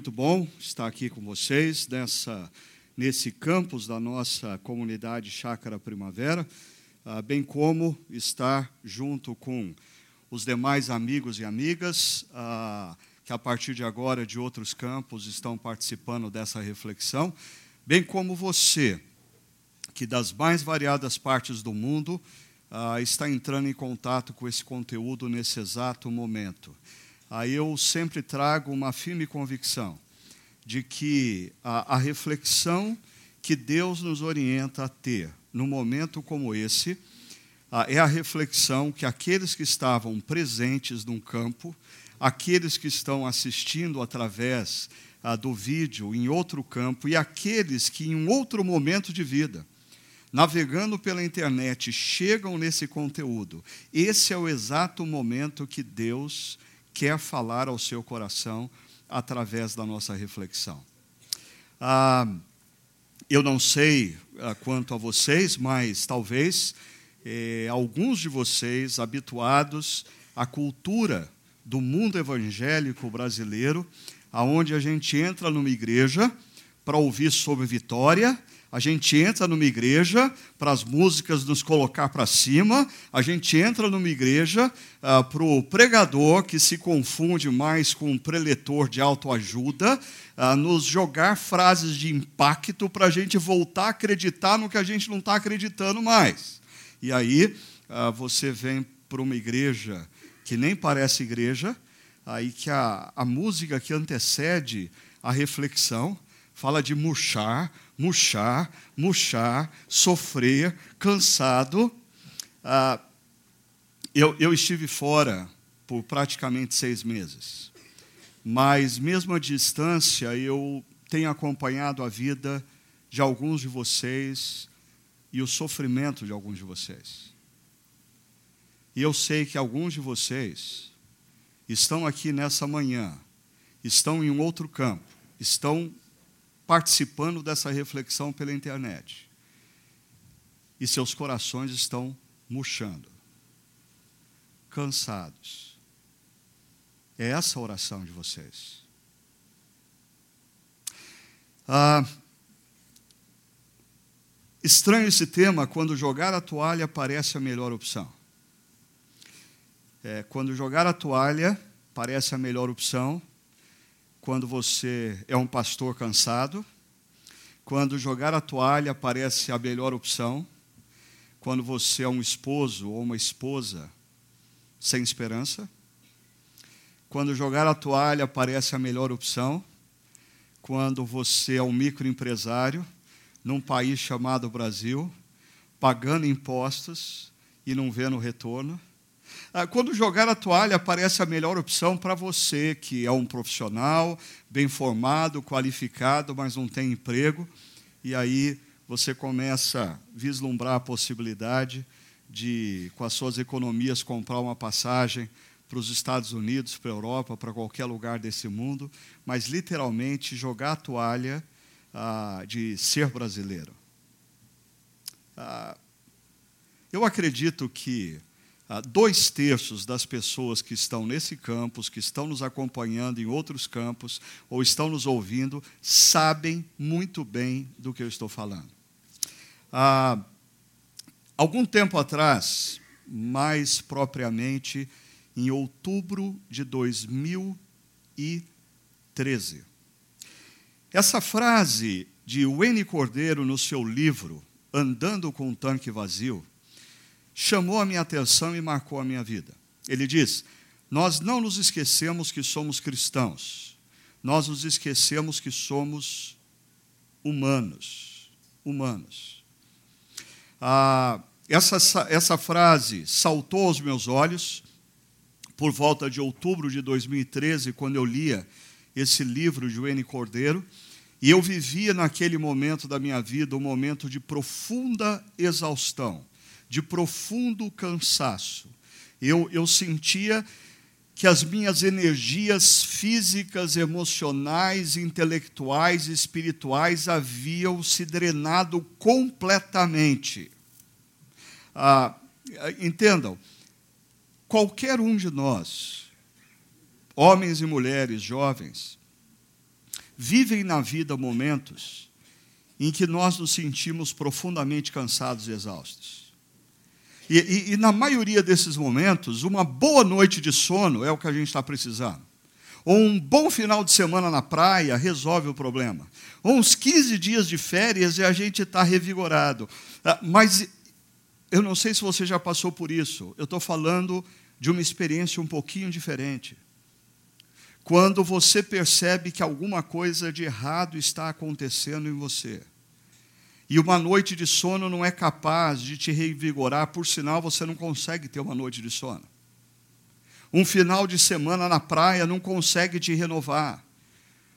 Muito bom estar aqui com vocês nessa, nesse campus da nossa comunidade Chácara Primavera, ah, bem como estar junto com os demais amigos e amigas ah, que, a partir de agora, de outros campos, estão participando dessa reflexão, bem como você, que das mais variadas partes do mundo ah, está entrando em contato com esse conteúdo nesse exato momento aí eu sempre trago uma firme convicção de que a, a reflexão que Deus nos orienta a ter num momento como esse é a reflexão que aqueles que estavam presentes num campo, aqueles que estão assistindo através do vídeo em outro campo e aqueles que em um outro momento de vida, navegando pela internet, chegam nesse conteúdo. Esse é o exato momento que Deus quer falar ao seu coração através da nossa reflexão. Ah, eu não sei ah, quanto a vocês, mas talvez eh, alguns de vocês, habituados à cultura do mundo evangélico brasileiro, aonde a gente entra numa igreja para ouvir sobre vitória, a gente entra numa igreja para as músicas nos colocar para cima, a gente entra numa igreja ah, para o pregador, que se confunde mais com um preletor de autoajuda, ah, nos jogar frases de impacto para a gente voltar a acreditar no que a gente não está acreditando mais. E aí ah, você vem para uma igreja que nem parece igreja, aí que a, a música que antecede a reflexão fala de murchar, murchar, murchar, sofrer, cansado. Ah, eu, eu estive fora por praticamente seis meses, mas mesmo à distância eu tenho acompanhado a vida de alguns de vocês e o sofrimento de alguns de vocês. E eu sei que alguns de vocês estão aqui nessa manhã, estão em um outro campo, estão participando dessa reflexão pela internet. E seus corações estão murchando, cansados. É essa a oração de vocês. Ah, estranho esse tema quando jogar a toalha parece a melhor opção. É, quando jogar a toalha parece a melhor opção, quando você é um pastor cansado, quando jogar a toalha parece a melhor opção, quando você é um esposo ou uma esposa sem esperança, quando jogar a toalha parece a melhor opção, quando você é um microempresário num país chamado Brasil, pagando impostos e não vendo retorno, quando jogar a toalha parece a melhor opção para você, que é um profissional, bem formado, qualificado, mas não tem emprego, e aí você começa a vislumbrar a possibilidade de, com as suas economias, comprar uma passagem para os Estados Unidos, para a Europa, para qualquer lugar desse mundo, mas literalmente jogar a toalha ah, de ser brasileiro. Ah, eu acredito que ah, dois terços das pessoas que estão nesse campus, que estão nos acompanhando em outros campos, ou estão nos ouvindo, sabem muito bem do que eu estou falando. Ah, algum tempo atrás, mais propriamente em outubro de 2013, essa frase de Wayne Cordeiro no seu livro Andando com um Tanque Vazio, chamou a minha atenção e marcou a minha vida. Ele diz: Nós não nos esquecemos que somos cristãos, nós nos esquecemos que somos humanos. Humanos. Ah, essa, essa frase saltou aos meus olhos por volta de outubro de 2013, quando eu lia esse livro de Wayne Cordeiro, e eu vivia naquele momento da minha vida um momento de profunda exaustão de profundo cansaço. Eu, eu sentia que as minhas energias físicas, emocionais, intelectuais e espirituais haviam se drenado completamente. Ah, entendam, qualquer um de nós, homens e mulheres, jovens, vivem na vida momentos em que nós nos sentimos profundamente cansados e exaustos. E, e, e, na maioria desses momentos, uma boa noite de sono é o que a gente está precisando. Ou um bom final de semana na praia resolve o problema. Ou uns 15 dias de férias e a gente está revigorado. Ah, mas eu não sei se você já passou por isso. Eu estou falando de uma experiência um pouquinho diferente. Quando você percebe que alguma coisa de errado está acontecendo em você. E uma noite de sono não é capaz de te revigorar, por sinal, você não consegue ter uma noite de sono. Um final de semana na praia não consegue te renovar.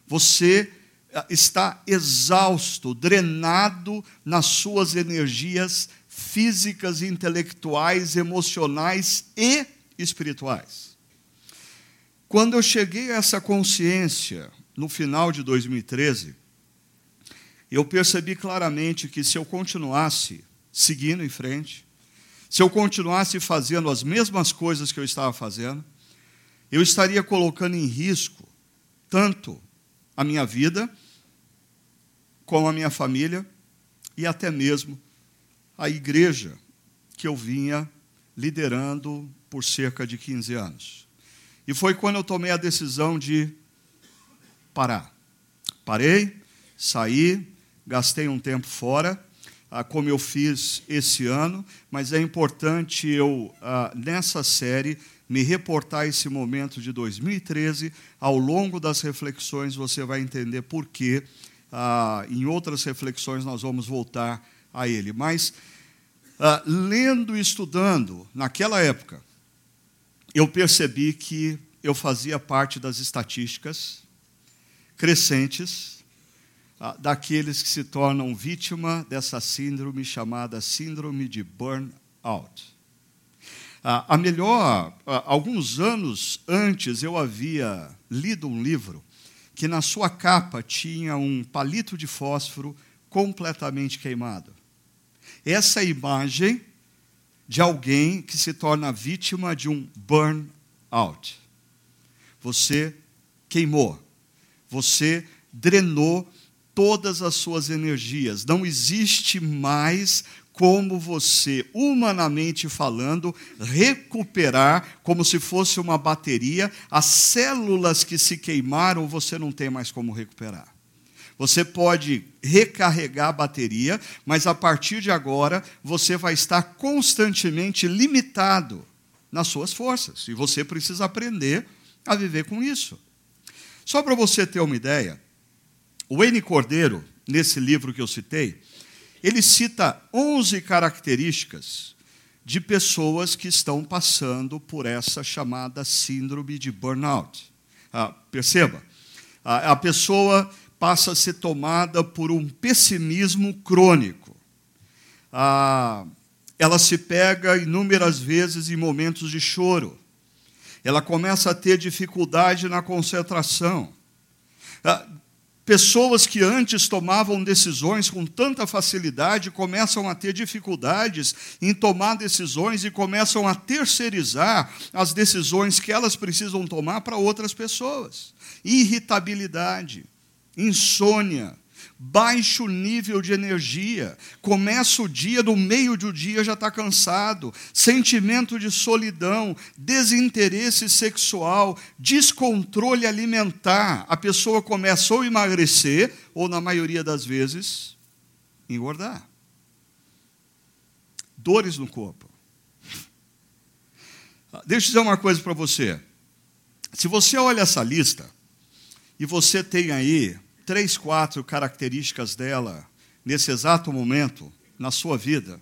Você ah, está exausto, drenado nas suas energias físicas, intelectuais, emocionais e espirituais. Quando eu cheguei a essa consciência no final de 2013, eu percebi claramente que se eu continuasse seguindo em frente, se eu continuasse fazendo as mesmas coisas que eu estava fazendo, eu estaria colocando em risco tanto a minha vida, como a minha família e até mesmo a igreja que eu vinha liderando por cerca de 15 anos. E foi quando eu tomei a decisão de parar. Parei, saí, gastei um tempo fora ah, como eu fiz esse ano, mas é importante eu, ah, nessa série, me reportar esse momento de 2013. Ao longo das reflexões, você vai entender por que, ah, em outras reflexões, nós vamos voltar a ele. Mas, lendo e estudando, naquela época, eu percebi que eu fazia parte das estatísticas crescentes daqueles que se tornam vítima dessa síndrome chamada síndrome de burnout. Ah, a melhor, ah, alguns anos antes eu havia lido um livro que na sua capa tinha um palito de fósforo completamente queimado. Essa imagem de alguém que se torna vítima de um burnout. Você queimou, você drenou todas as suas energias. Não existe mais como você, humanamente falando, recuperar como se fosse uma bateria, as células que se queimaram, você não tem mais como recuperar. Você pode recarregar a bateria, mas a partir de agora você vai estar constantemente limitado nas suas forças, e você precisa aprender a viver com isso. Só para você ter uma ideia, o N. Cordeiro, nesse livro que eu citei, ele cita 11 características de pessoas que estão passando por essa chamada síndrome de burnout. Ah, perceba, a, a pessoa passa a ser tomada por um pessimismo crônico. Ah, ela se pega inúmeras vezes em momentos de choro. Ela começa a ter dificuldade na concentração. Ah, Pessoas que antes tomavam decisões com tanta facilidade começam a ter dificuldades em tomar decisões e começam a terceirizar as decisões que elas precisam tomar para outras pessoas. Irritabilidade, insônia, baixo nível de energia, começa o dia, no meio do dia já está cansado, sentimento de solidão, desinteresse sexual, descontrole alimentar. A pessoa começa ou emagrecer, ou, na maioria das vezes, engordar. Dores no corpo. Deixa eu dizer uma coisa para você. Se você olha essa lista, e você tem aí três, quatro características dela nesse exato momento na sua vida,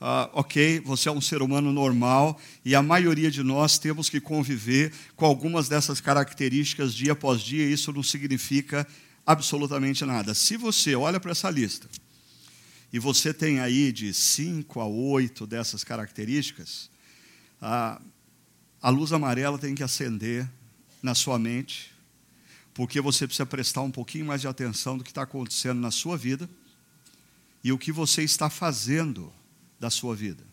ah, ok, você é um ser humano normal e a maioria de nós temos que conviver com algumas dessas características dia após dia, e isso não significa absolutamente nada. Se você olha para essa lista e você tem aí de cinco a oito dessas características, a, a luz amarela tem que acender na sua mente porque você precisa prestar um pouquinho mais de atenção do que está acontecendo na sua vida e o que você está fazendo da sua vida.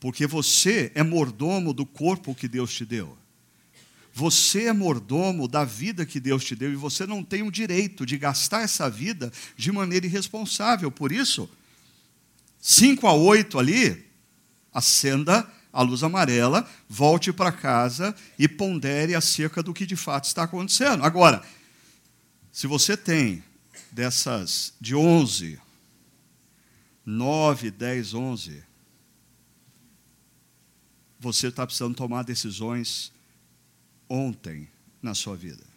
Porque você é mordomo do corpo que Deus te deu. Você é mordomo da vida que Deus te deu e você não tem o direito de gastar essa vida de maneira irresponsável. Por isso, 5 a 8 ali, acenda a luz amarela, volte para casa e pondere acerca do que de fato está acontecendo. Agora, se você tem dessas de 11, 9, 10, 11, você está precisando tomar decisões ontem na sua vida.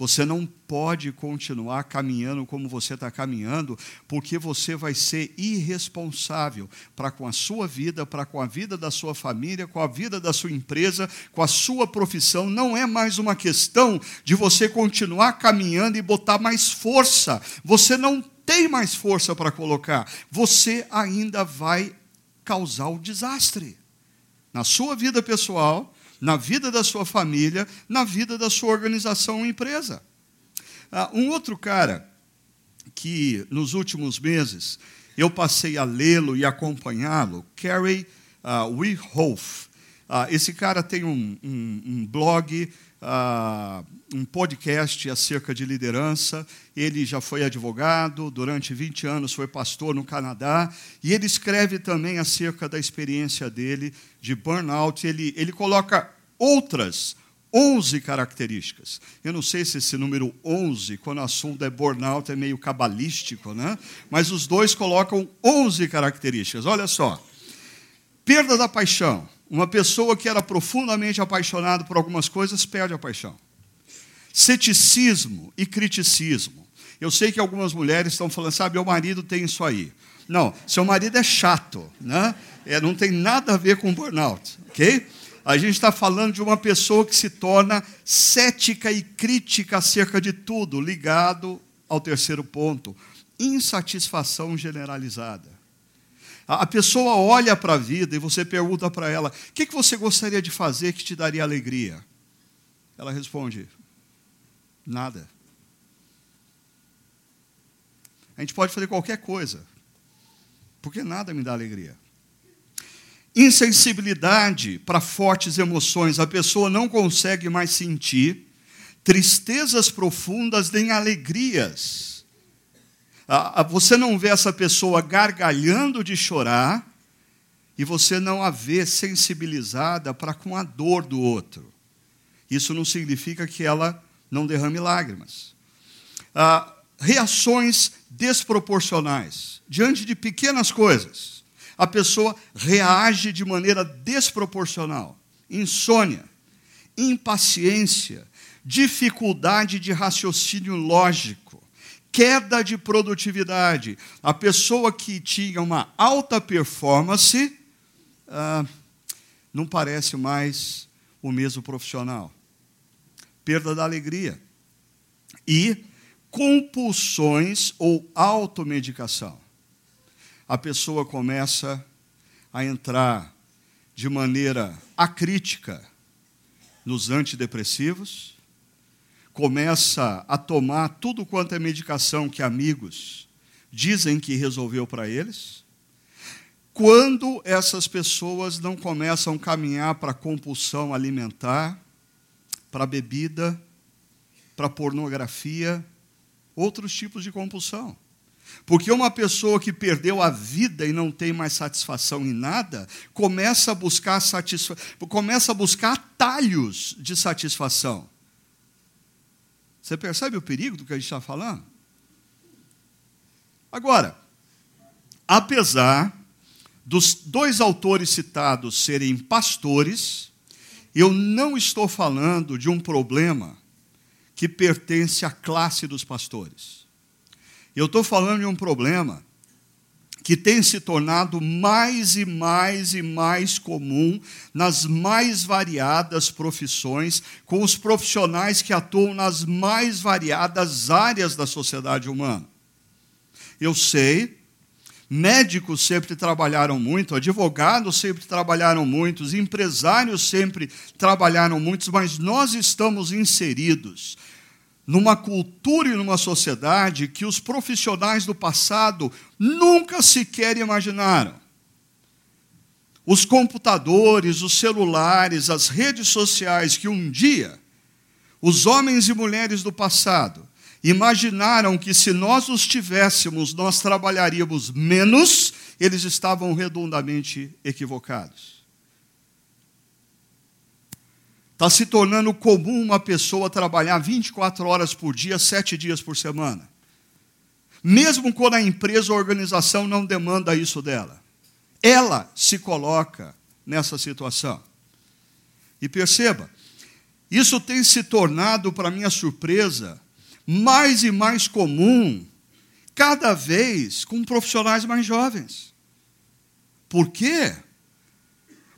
Você não pode continuar caminhando como você está caminhando, porque você vai ser irresponsável para com a sua vida, para com a vida da sua família, com a vida da sua empresa, com a sua profissão. Não é mais uma questão de você continuar caminhando e botar mais força. Você não tem mais força para colocar. Você ainda vai causar o desastre na sua vida pessoal na vida da sua família, na vida da sua organização ou empresa. Ah, um outro cara que nos últimos meses eu passei a lê-lo e acompanhá-lo, Kerry uh, Wehoff. Uh, esse cara tem um, um, um blog, um podcast acerca de liderança. Ele já foi advogado, durante 20 anos foi pastor no Canadá, e ele escreve também acerca da experiência dele de burnout. Ele, ele coloca outras 11 características. Eu não sei se esse número 11, quando o assunto é burnout, é meio cabalístico, né? mas os dois colocam 11 características. Olha só. Perda da paixão. Uma pessoa que era profundamente apaixonada por algumas coisas perde a paixão. Ceticismo e criticismo. Eu sei que algumas mulheres estão falando, sabe, meu marido tem isso aí. Não, seu marido é chato, né? É, não tem nada a ver com burnout, ok? A gente está falando de uma pessoa que se torna cética e crítica acerca de tudo, ligado ao terceiro ponto: insatisfação generalizada. A pessoa olha para a vida e você pergunta para ela: o que, que você gostaria de fazer que te daria alegria? Ela responde: nada. A gente pode fazer qualquer coisa, porque nada me dá alegria. Insensibilidade para fortes emoções, a pessoa não consegue mais sentir tristezas profundas nem alegrias. Você não vê essa pessoa gargalhando de chorar e você não a vê sensibilizada para com a dor do outro. Isso não significa que ela não derrame lágrimas. Ah, reações desproporcionais diante de pequenas coisas a pessoa reage de maneira desproporcional. Insônia, impaciência, dificuldade de raciocínio lógico, queda de produtividade. A pessoa que tinha uma alta performance ah, não parece mais o mesmo profissional. Perda da alegria. E compulsões ou automedicação a pessoa começa a entrar de maneira acrítica nos antidepressivos, começa a tomar tudo quanto é medicação que amigos dizem que resolveu para eles. Quando essas pessoas não começam a caminhar para compulsão alimentar, para bebida, para pornografia, outros tipos de compulsão. Porque uma pessoa que perdeu a vida e não tem mais satisfação em nada, começa a buscar satisfa começa a buscar atalhos de satisfação. Você percebe o perigo do que a gente está falando? Agora, apesar dos dois autores citados serem pastores, eu não estou falando de um problema que pertence à classe dos pastores. Eu estou falando de um problema que tem se tornado mais e mais e mais comum nas mais variadas profissões, com os profissionais que atuam nas mais variadas áreas da sociedade humana. Eu sei, médicos sempre trabalharam muito, advogados sempre trabalharam muito, empresários sempre trabalharam muito, mas nós estamos inseridos numa cultura e numa sociedade que os profissionais do passado nunca sequer imaginaram. os computadores, os celulares, as redes sociais que um dia os homens e mulheres do passado imaginaram que se nós os tivéssemos, nós trabalharíamos menos, eles estavam redondamente equivocados. Está se tornando comum uma pessoa trabalhar 24 horas por dia, sete dias por semana. Mesmo quando a empresa ou a organização não demanda isso dela. Ela se coloca nessa situação. E perceba, isso tem se tornado, para minha surpresa, mais e mais comum, cada vez com profissionais mais jovens. Por quê?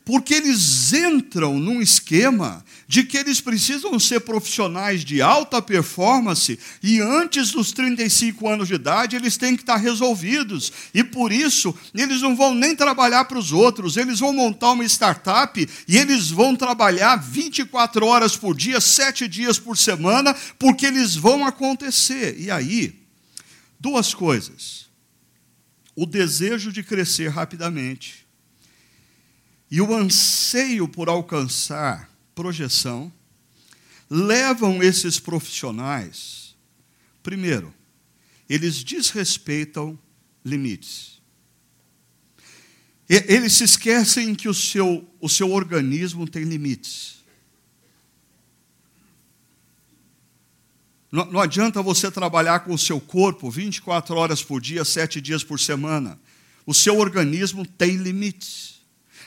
Porque eles entram num esquema de que eles precisam ser profissionais de alta performance e antes dos 35 anos de idade eles têm que estar resolvidos. E por isso, eles não vão nem trabalhar para os outros, eles vão montar uma startup e eles vão trabalhar 24 horas por dia, 7 dias por semana, porque eles vão acontecer. E aí, duas coisas. O desejo de crescer rapidamente e o anseio por alcançar projeção levam esses profissionais, primeiro, eles desrespeitam limites. Eles se esquecem que o seu, o seu organismo tem limites. Não, não adianta você trabalhar com o seu corpo 24 horas por dia, 7 dias por semana. O seu organismo tem limites.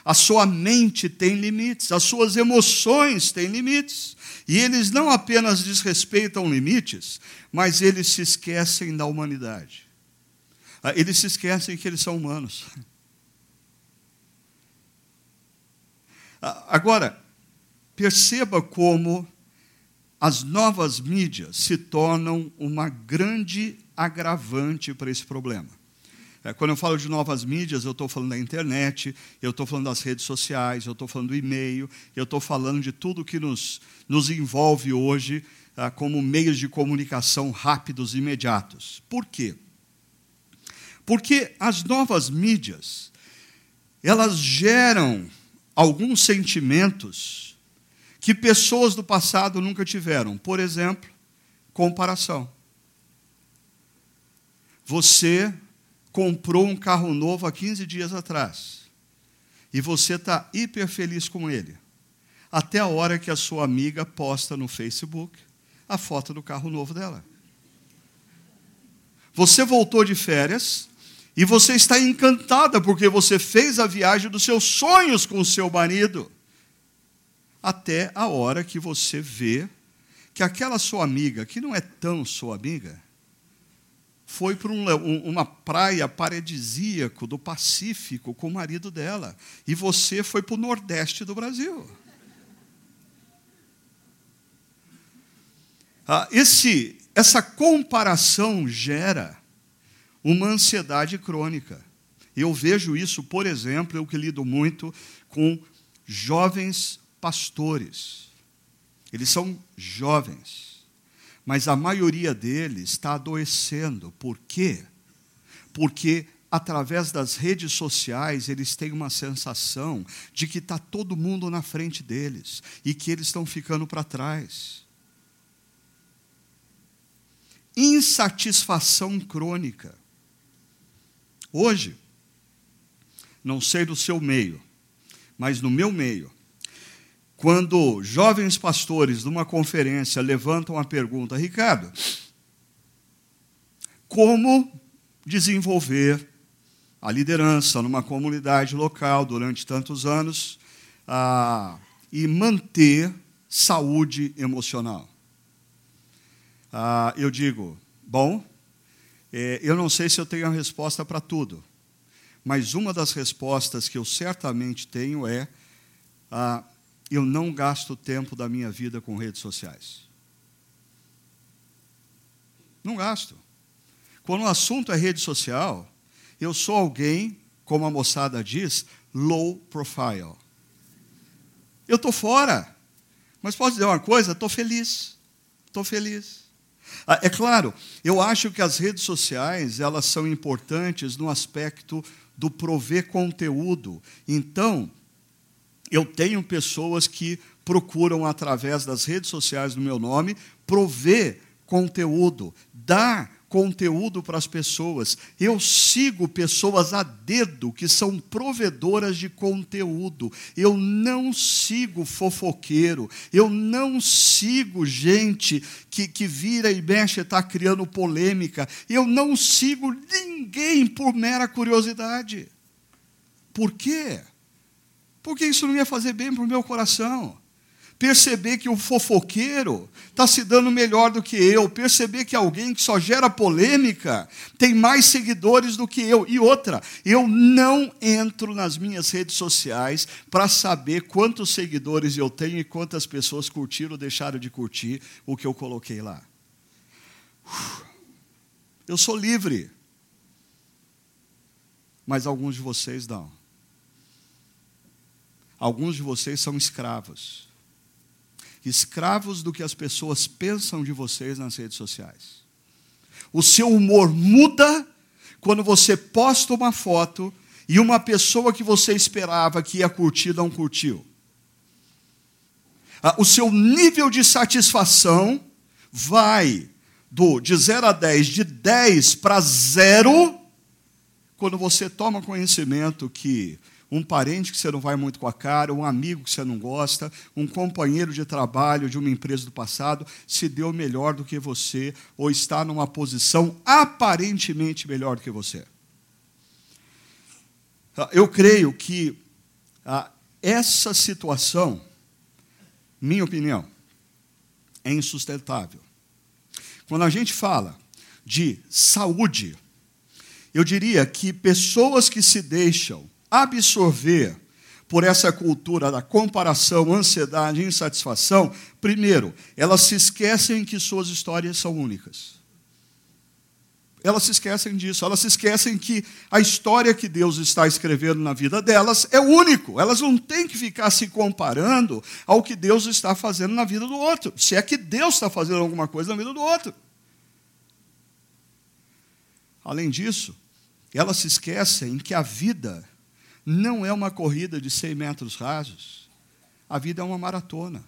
A sua mente tem limites, as suas emoções têm limites. E eles não apenas desrespeitam limites, mas eles se esquecem da humanidade. Ah, eles se esquecem que eles são humanos. Ah, agora, perceba como as novas mídias se tornam uma grande agravante para esse problema. É, quando eu falo de novas mídias, eu estou falando da internet, eu estou falando das redes sociais, eu estou falando do e-mail, eu estou falando de tudo que nos, nos envolve hoje ah, como meios de comunicação rápidos e imediatos. Por quê? Porque as novas mídias, elas geram alguns sentimentos que pessoas do passado nunca tiveram. Por exemplo, comparação. Você comprou um carro novo há 15 dias atrás e você está hiper feliz com ele, até a hora que a sua amiga posta no Facebook a foto do carro novo dela. Você voltou de férias e você está encantada porque você fez a viagem dos seus sonhos com o seu marido. Até a hora que você vê que aquela sua amiga, que não é tão sua amiga, foi para um, uma praia paradisíaco do Pacífico com o marido dela. E você foi para o Nordeste do Brasil. Ah, esse, essa comparação gera uma ansiedade crônica. Eu vejo isso, por exemplo, eu que lido muito com jovens pastores. Eles são jovens mas a maioria deles está adoecendo. Por quê? Porque através das redes sociais eles têm uma sensação de que está todo mundo na frente deles e que eles estão ficando para trás. Insatisfação crônica. Hoje, não sei do seu meio, mas no meu meio, quando jovens pastores numa conferência levantam a pergunta, Ricardo, como desenvolver a liderança numa comunidade local durante tantos anos ah, e manter saúde emocional? Ah, eu digo, bom, é, eu não sei se eu tenho a resposta para tudo, mas uma das respostas que eu certamente tenho é ah, eu não gasto tempo da minha vida com redes sociais. Não gasto. Quando o assunto é rede social, eu sou alguém, como a moçada diz, low profile. Eu estou fora. Mas posso dizer uma coisa? Estou feliz. Estou feliz. Ah, é claro, eu acho que as redes sociais elas são importantes no aspecto do prover conteúdo. Então, eu tenho pessoas que procuram, através das redes sociais do meu nome, prover conteúdo, dar conteúdo para as pessoas. Eu sigo pessoas a dedo que são provedoras de conteúdo. Eu não sigo fofoqueiro. Eu não sigo gente que, que vira e mexe está criando polêmica. Eu não sigo ninguém por mera curiosidade. Por quê? Porque isso não ia fazer bem para o meu coração perceber que o fofoqueiro está se dando melhor do que eu, perceber que alguém que só gera polêmica tem mais seguidores do que eu. E outra, eu não entro nas minhas redes sociais para saber quantos seguidores eu tenho e quantas pessoas curtiram ou deixaram de curtir o que eu coloquei lá. Eu sou livre. Mas alguns de vocês não. Alguns de vocês são escravos escravos do que as pessoas pensam de vocês nas redes sociais. O seu humor muda quando você posta uma foto e uma pessoa que você esperava que ia curtir não curtiu. Ah, o seu nível de satisfação vai do de 0 a 10, de 10 para 0, quando você toma conhecimento que um parente que você não vai muito com a cara, um amigo que você não gosta, um companheiro de trabalho de uma empresa do passado se deu melhor do que você ou está numa posição aparentemente melhor do que você. Ah, eu creio que ah, essa situação, minha opinião, é insustentável. Quando a gente fala de saúde, eu diria que pessoas que se deixam absorver por essa cultura da comparação, ansiedade e insatisfação, primeiro, elas se esquecem que suas histórias são únicas. Elas se esquecem disso, elas se esquecem que a história que Deus está escrevendo na vida delas é único. Elas não têm que ficar se comparando ao que Deus está fazendo na vida do outro, se é que Deus está fazendo alguma coisa na vida do outro. Além disso, elas se esquecem que a vida não é uma corrida de 100 metros rasos. A vida é uma maratona.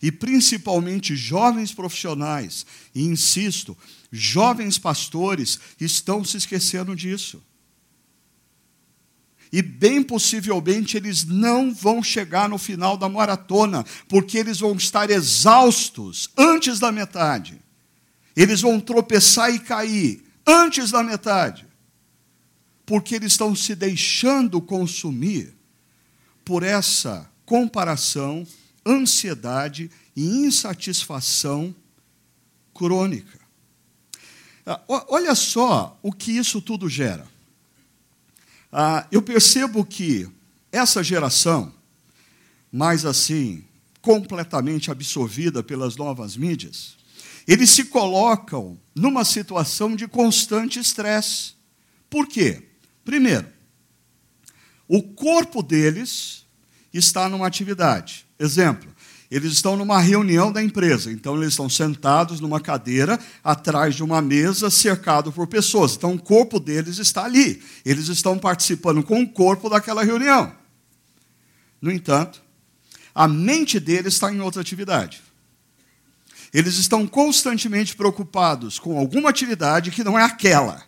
E principalmente jovens profissionais, e insisto, jovens pastores estão se esquecendo disso. E bem possivelmente eles não vão chegar no final da maratona, porque eles vão estar exaustos antes da metade. Eles vão tropeçar e cair antes da metade porque eles estão se deixando consumir por essa comparação, ansiedade e insatisfação crônica. Ah, olha só o que isso tudo gera. Ah, eu percebo que essa geração, mais assim, completamente absorvida pelas novas mídias, eles se colocam numa situação de constante estresse. Por quê? Primeiro, o corpo deles está numa atividade. Exemplo, eles estão numa reunião da empresa, então eles estão sentados numa cadeira atrás de uma mesa, cercado por pessoas. Então o corpo deles está ali. Eles estão participando com o corpo daquela reunião. No entanto, a mente deles está em outra atividade. Eles estão constantemente preocupados com alguma atividade que não é aquela,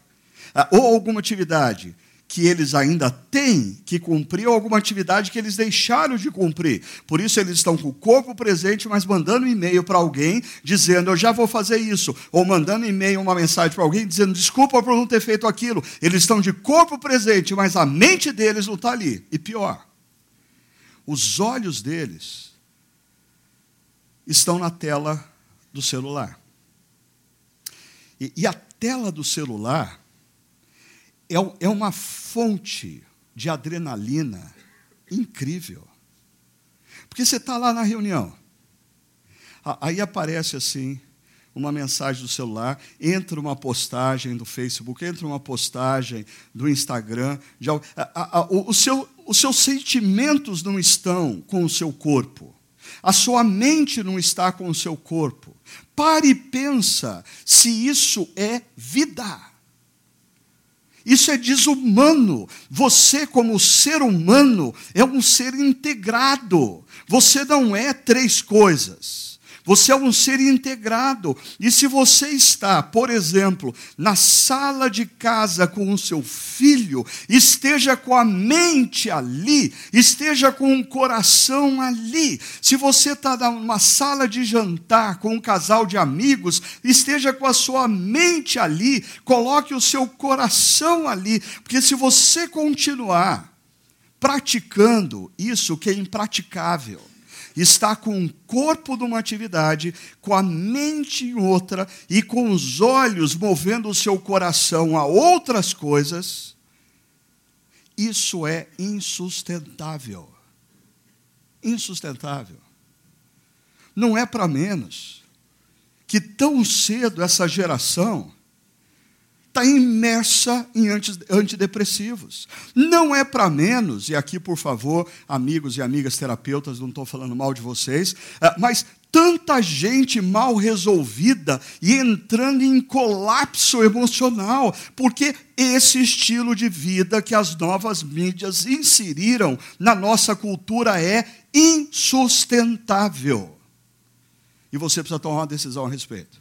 ah, ou alguma atividade que eles ainda têm que cumprir ou alguma atividade que eles deixaram de cumprir. Por isso eles estão com o corpo presente, mas mandando um e-mail para alguém dizendo eu já vou fazer isso, ou mandando e-mail, uma mensagem para alguém dizendo desculpa por não ter feito aquilo. Eles estão de corpo presente, mas a mente deles não está ali. E pior, os olhos deles estão na tela do celular. E, e a tela do celular é, é uma fonte de adrenalina incrível. Porque você está lá na reunião, aí aparece assim, uma mensagem do celular, entra uma postagem do Facebook, entra uma postagem do Instagram. De, a, a, a, o, seu, os seus sentimentos não estão com o seu corpo. A sua mente não está com o seu corpo. Pare e pensa se isso é vida. Isso é desumano. Você, como ser humano, é um ser integrado. Você não é três coisas. Você é um ser integrado. E se você está, por exemplo, na sala de casa com o seu filho, esteja com a mente ali, esteja com o coração ali. Se você está numa sala de jantar com um casal de amigos, esteja com a sua mente ali, coloque o seu coração ali, porque se você continuar praticando isso que é impraticável, está com o corpo numa atividade, com a mente em outra e com os olhos movendo o seu coração a outras coisas, isso é insustentável. Insustentável. Não é para menos que tão cedo essa geração está imersa em antidepressivos. Não é para menos, e aqui, por favor, amigos e amigas terapeutas, não estou falando mal de vocês, ah, mas tanta gente mal resolvida e entrando em colapso emocional, porque esse estilo de vida que as novas mídias inseriram na nossa cultura é insustentável. E você precisa tomar uma decisão a respeito.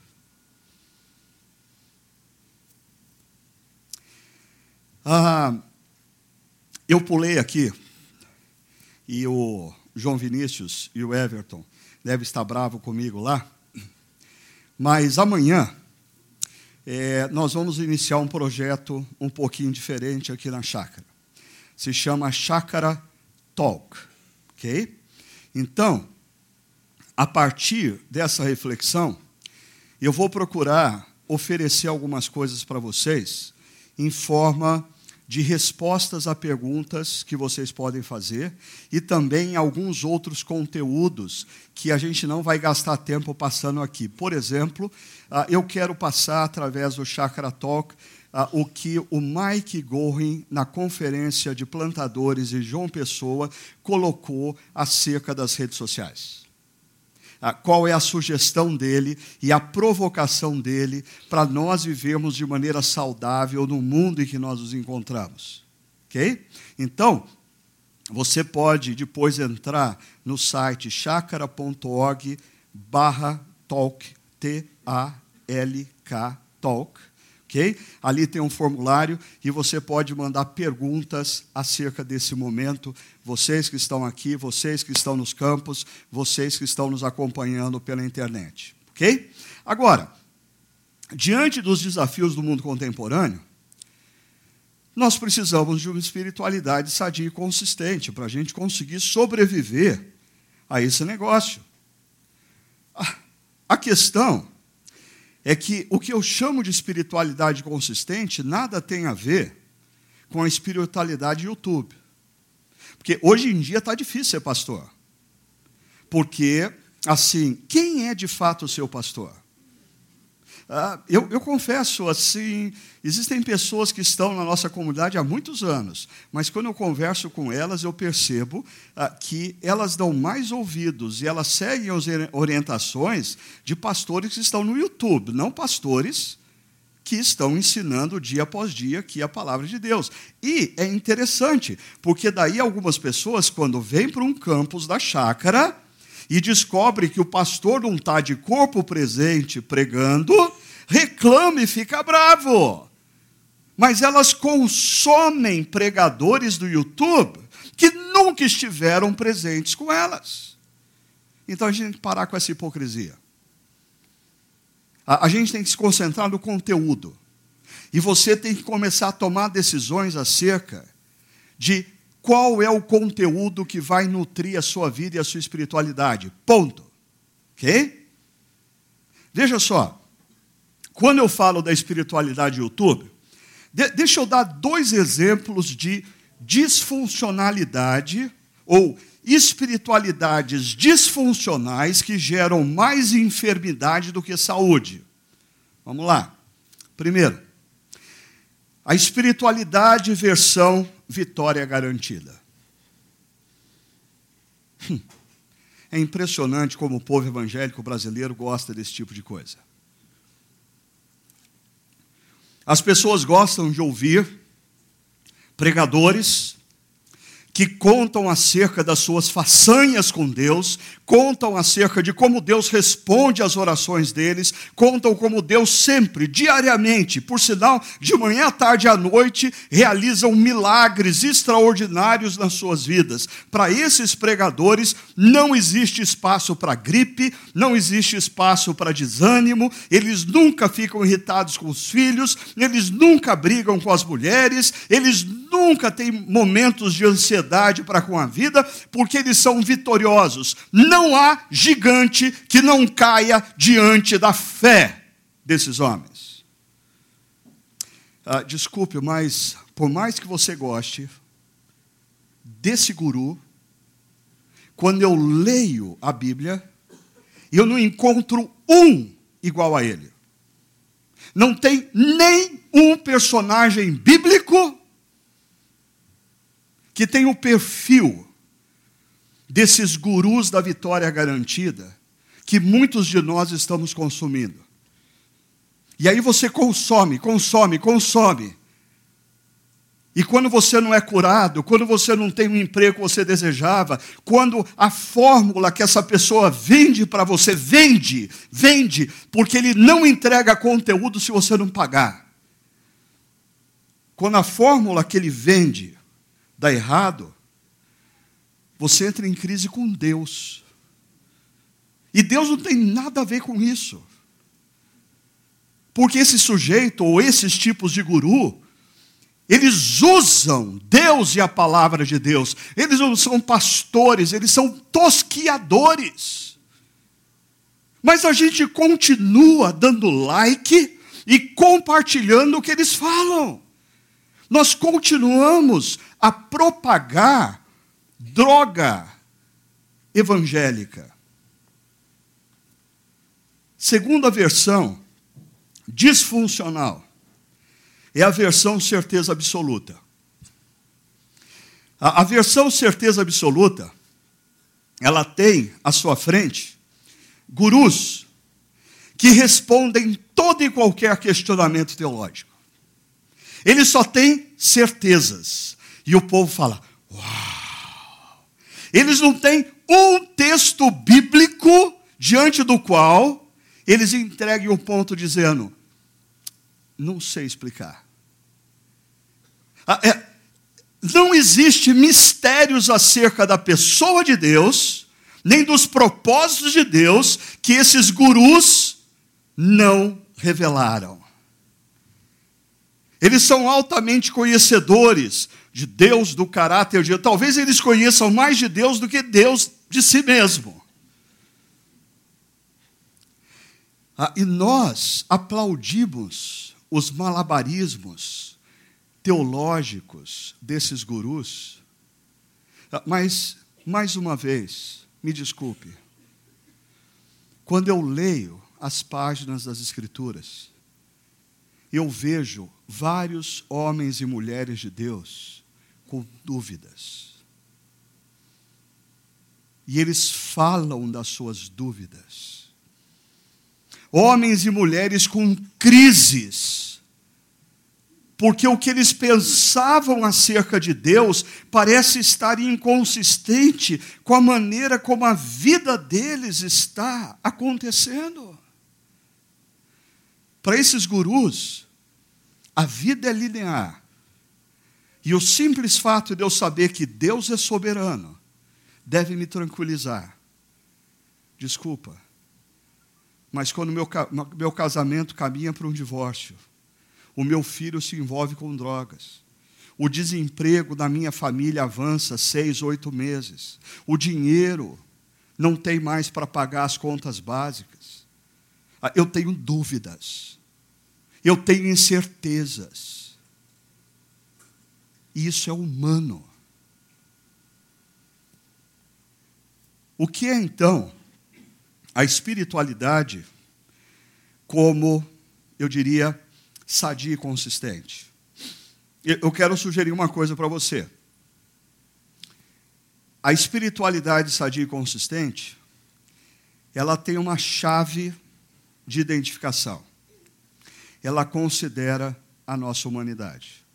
Ah, eu pulei aqui, e o João Vinícius e o Everton devem estar bravos comigo lá, mas amanhã é, nós vamos iniciar um projeto um pouquinho diferente aqui na chácara. Se chama Chácara Talk, ok? Então, a partir dessa reflexão, eu vou procurar oferecer algumas coisas para vocês em forma de respostas a perguntas que vocês podem fazer e também alguns outros conteúdos que a gente não vai gastar tempo passando aqui. Por exemplo, ah, eu quero passar através do Chakra Talk ah, o que o Mike Gorin, na conferência de plantadores de João Pessoa, colocou acerca das redes sociais qual é a sugestão dele e a provocação dele para nós vivermos de maneira saudável no mundo em que nós nos encontramos. Ok? Então, você pode depois entrar no site chacara.org barra talk, T-A-L-K, talk, ok? Ali tem um formulário e você pode mandar perguntas acerca desse momento. Vocês que estão aqui, vocês que estão nos campos, vocês que estão nos acompanhando pela internet, ok? Agora, diante dos desafios do mundo contemporâneo, nós precisamos de uma espiritualidade sadia e consistente para a gente conseguir sobreviver a esse negócio. A questão é que o que eu chamo de espiritualidade consistente nada tem a ver com a espiritualidade YouTube. Porque hoje em dia está difícil ser pastor. Porque, assim, quem é de fato o seu pastor? Ah, eu, eu, confesso, assim, existem pessoas que estão na nossa comunidade há muitos anos, mas quando eu converso com elas, eu percebo ah, que elas dão mais ouvidos e elas seguem as orientações de pastores que estão no YouTube, não pastores que estão ensinando dia após dia aqui a palavra de Deus. E é interessante, porque daí algumas pessoas, quando vêm para um campus da chácara, e descobre que o pastor não está de corpo presente pregando, reclama e fica bravo. Mas elas consomem pregadores do YouTube que nunca estiveram presentes com elas. Então a gente tem que parar com essa hipocrisia. A, a gente tem que se concentrar no conteúdo. E você tem que começar a tomar decisões acerca de qual é o conteúdo que vai nutrir a sua vida e a sua espiritualidade. Ponto. Ok? Veja só. Quando eu falo da espiritualidade YouTube, de, deixa eu dar dois exemplos de disfuncionalidade ou espiritualidades disfuncionais que geram mais enfermidade do que saúde. Vamos lá. Primeiro, a espiritualidade versão vitória garantida. Hum. É impressionante como o povo evangélico brasileiro gosta desse tipo de coisa. As pessoas gostam de ouvir pregadores que contam acerca das suas façanhas com Deus, contam acerca de como Deus responde às orações deles, contam como Deus sempre, diariamente, por sinal, de manhã à tarde à noite, realizam milagres extraordinários nas suas vidas. Para esses pregadores, não existe espaço para gripe, não existe espaço para desânimo, eles nunca ficam irritados com os filhos, eles nunca brigam com as mulheres, eles nunca têm momentos de ansiedade para com a vida, porque eles são vitoriosos. Não há gigante que não caia diante da fé desses homens. Ah, desculpe, mas por mais que você goste desse guru, quando eu leio a Bíblia, eu não encontro um igual a ele. Não tem nem um personagem bíblico que tem o perfil desses gurus da vitória garantida que muitos de nós estamos consumindo. E aí você consome, consome, consome. E quando você não é curado, quando você não tem o emprego que você desejava, quando a fórmula que essa pessoa vende para você, vende, vende, porque ele não entrega conteúdo se você não pagar. Quando a fórmula que ele vende dá errado, você entra em crise com Deus. E Deus não tem nada a ver com isso. Porque esse sujeito ou esses tipos de guru, eles usam Deus e a palavra de Deus. Eles não são pastores, eles são tosquiadores. Mas a gente continua dando like e compartilhando o que eles falam. Nós continuamos a propagar droga evangélica. Segunda versão, disfuncional, é a versão certeza absoluta. A, a versão certeza absoluta, ela tem à sua frente gurus que respondem todo e qualquer questionamento teológico. Eles só têm certezas. E o povo fala: Uau! Eles não têm um texto bíblico diante do qual eles entreguem um ponto dizendo: não sei explicar. Ah, é, não existe mistérios acerca da pessoa de Deus, nem dos propósitos de Deus, que esses gurus não revelaram. Eles são altamente conhecedores de Deus, do caráter de Deus. Talvez eles conheçam mais de Deus do que Deus de si mesmo. Ah, e nós aplaudimos os malabarismos teológicos desses gurus. Ah, mas, mais uma vez, me desculpe, quando eu leio as páginas das Escrituras, eu vejo vários homens e mulheres de Deus com dúvidas. E eles falam das suas dúvidas. Homens e mulheres com crises. Porque o que eles pensavam acerca de Deus parece estar inconsistente com a maneira como a vida deles está acontecendo. Para esses gurus, a vida é linear. E o simples fato de eu saber que Deus é soberano deve me tranquilizar. Desculpa, mas quando meu, meu casamento caminha para um divórcio, o meu filho se envolve com drogas, o desemprego da minha família avança seis, oito meses, o dinheiro não tem mais para pagar as contas básicas, ah, eu tenho dúvidas eu tenho incertezas. Isso é humano. O que é então a espiritualidade como, eu diria, sadia e consistente? Eu quero sugerir uma coisa para você. A espiritualidade sadia e consistente, ela tem uma chave de identificação ela considera a nossa humanidade.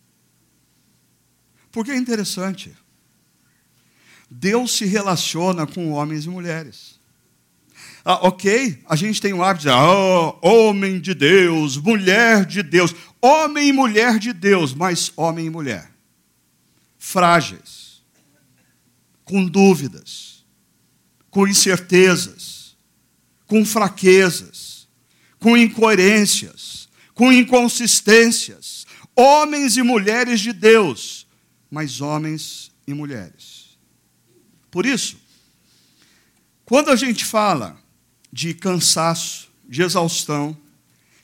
Porque é interessante. Deus se relaciona com homens e mulheres. Ah, ok, a gente tem o hábito de dizer, ah, homem de Deus, mulher de Deus, homem e mulher de Deus, mas homem e mulher, frágeis, com dúvidas, com incertezas, com fraquezas, com incoerências, com inconsistências, homens e mulheres de Deus, mas homens e mulheres. Por isso, quando a gente fala de cansaço, de exaustão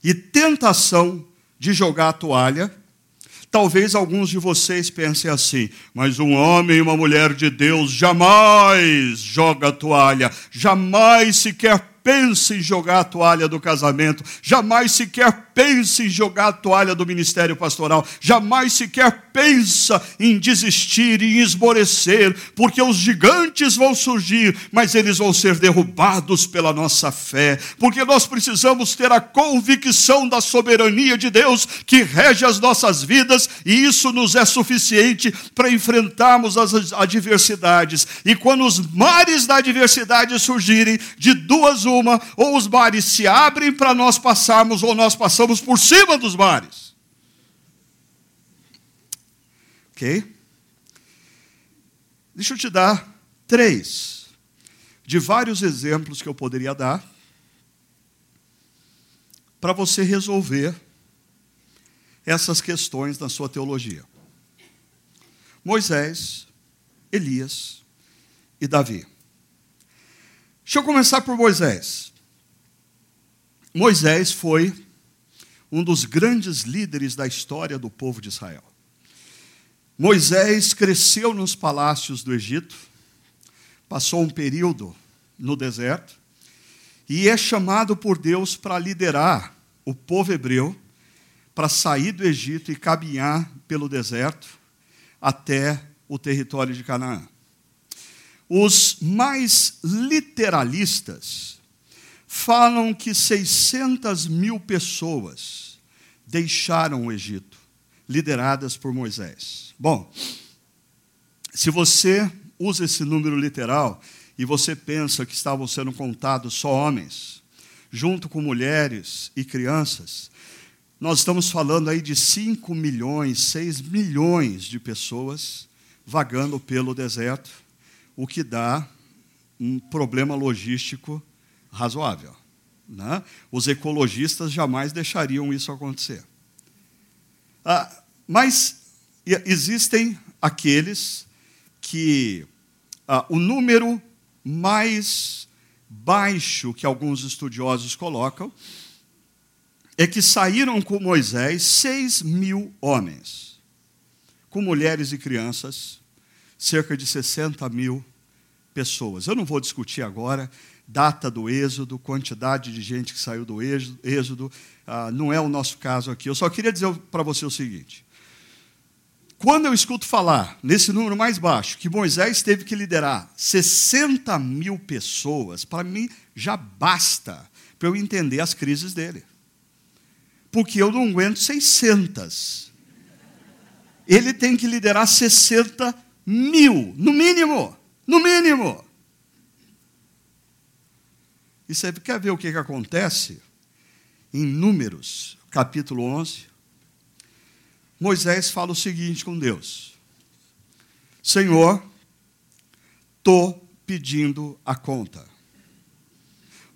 e tentação de jogar a toalha, talvez alguns de vocês pensem assim, mas um homem e uma mulher de Deus jamais joga a toalha, jamais sequer pensa em jogar a toalha do casamento, jamais sequer pense em jogar a toalha do ministério pastoral, jamais sequer pensa em desistir e esmorecer, porque os gigantes vão surgir, mas eles vão ser derrubados pela nossa fé, porque nós precisamos ter a convicção da soberania de Deus que rege as nossas vidas, e isso nos é suficiente para enfrentarmos as adversidades. E quando os mares da adversidade surgirem, de duas uma, ou os mares se abrem para nós passarmos, ou nós passamos por cima dos mares. Ok? Deixa eu te dar três de vários exemplos que eu poderia dar para você resolver essas questões na sua teologia. Moisés, Elias e Davi. Deixa eu começar por Moisés. Moisés foi um dos grandes líderes da história do povo de Israel. Moisés cresceu nos palácios do Egito, passou um período no deserto e é chamado por Deus para liderar o povo hebreu para sair do Egito e caminhar pelo deserto até o território de Canaã. Os mais literalistas falam que 600 mil pessoas deixaram o Egito, lideradas por Moisés. Bom, se você usa esse número literal e você pensa que estavam sendo contados só homens, junto com mulheres e crianças, nós estamos falando aí de 5 milhões, 6 milhões de pessoas vagando pelo deserto o que dá um problema logístico razoável. Né? Os ecologistas jamais deixariam isso acontecer. Ah, mas existem aqueles que ah, o número mais baixo que alguns estudiosos colocam é que saíram com Moisés seis mil homens, com mulheres e crianças, cerca de 60 mil pessoas. Eu não vou discutir agora data do êxodo, quantidade de gente que saiu do êxodo, ah, não é o nosso caso aqui. Eu só queria dizer para você o seguinte: quando eu escuto falar nesse número mais baixo, que Moisés teve que liderar 60 mil pessoas, para mim já basta para eu entender as crises dele. Porque eu não aguento 600. Ele tem que liderar 60 mil, no mínimo. No mínimo. E você quer ver o que, que acontece? Em Números, capítulo 11, Moisés fala o seguinte com Deus: Senhor, estou pedindo a conta.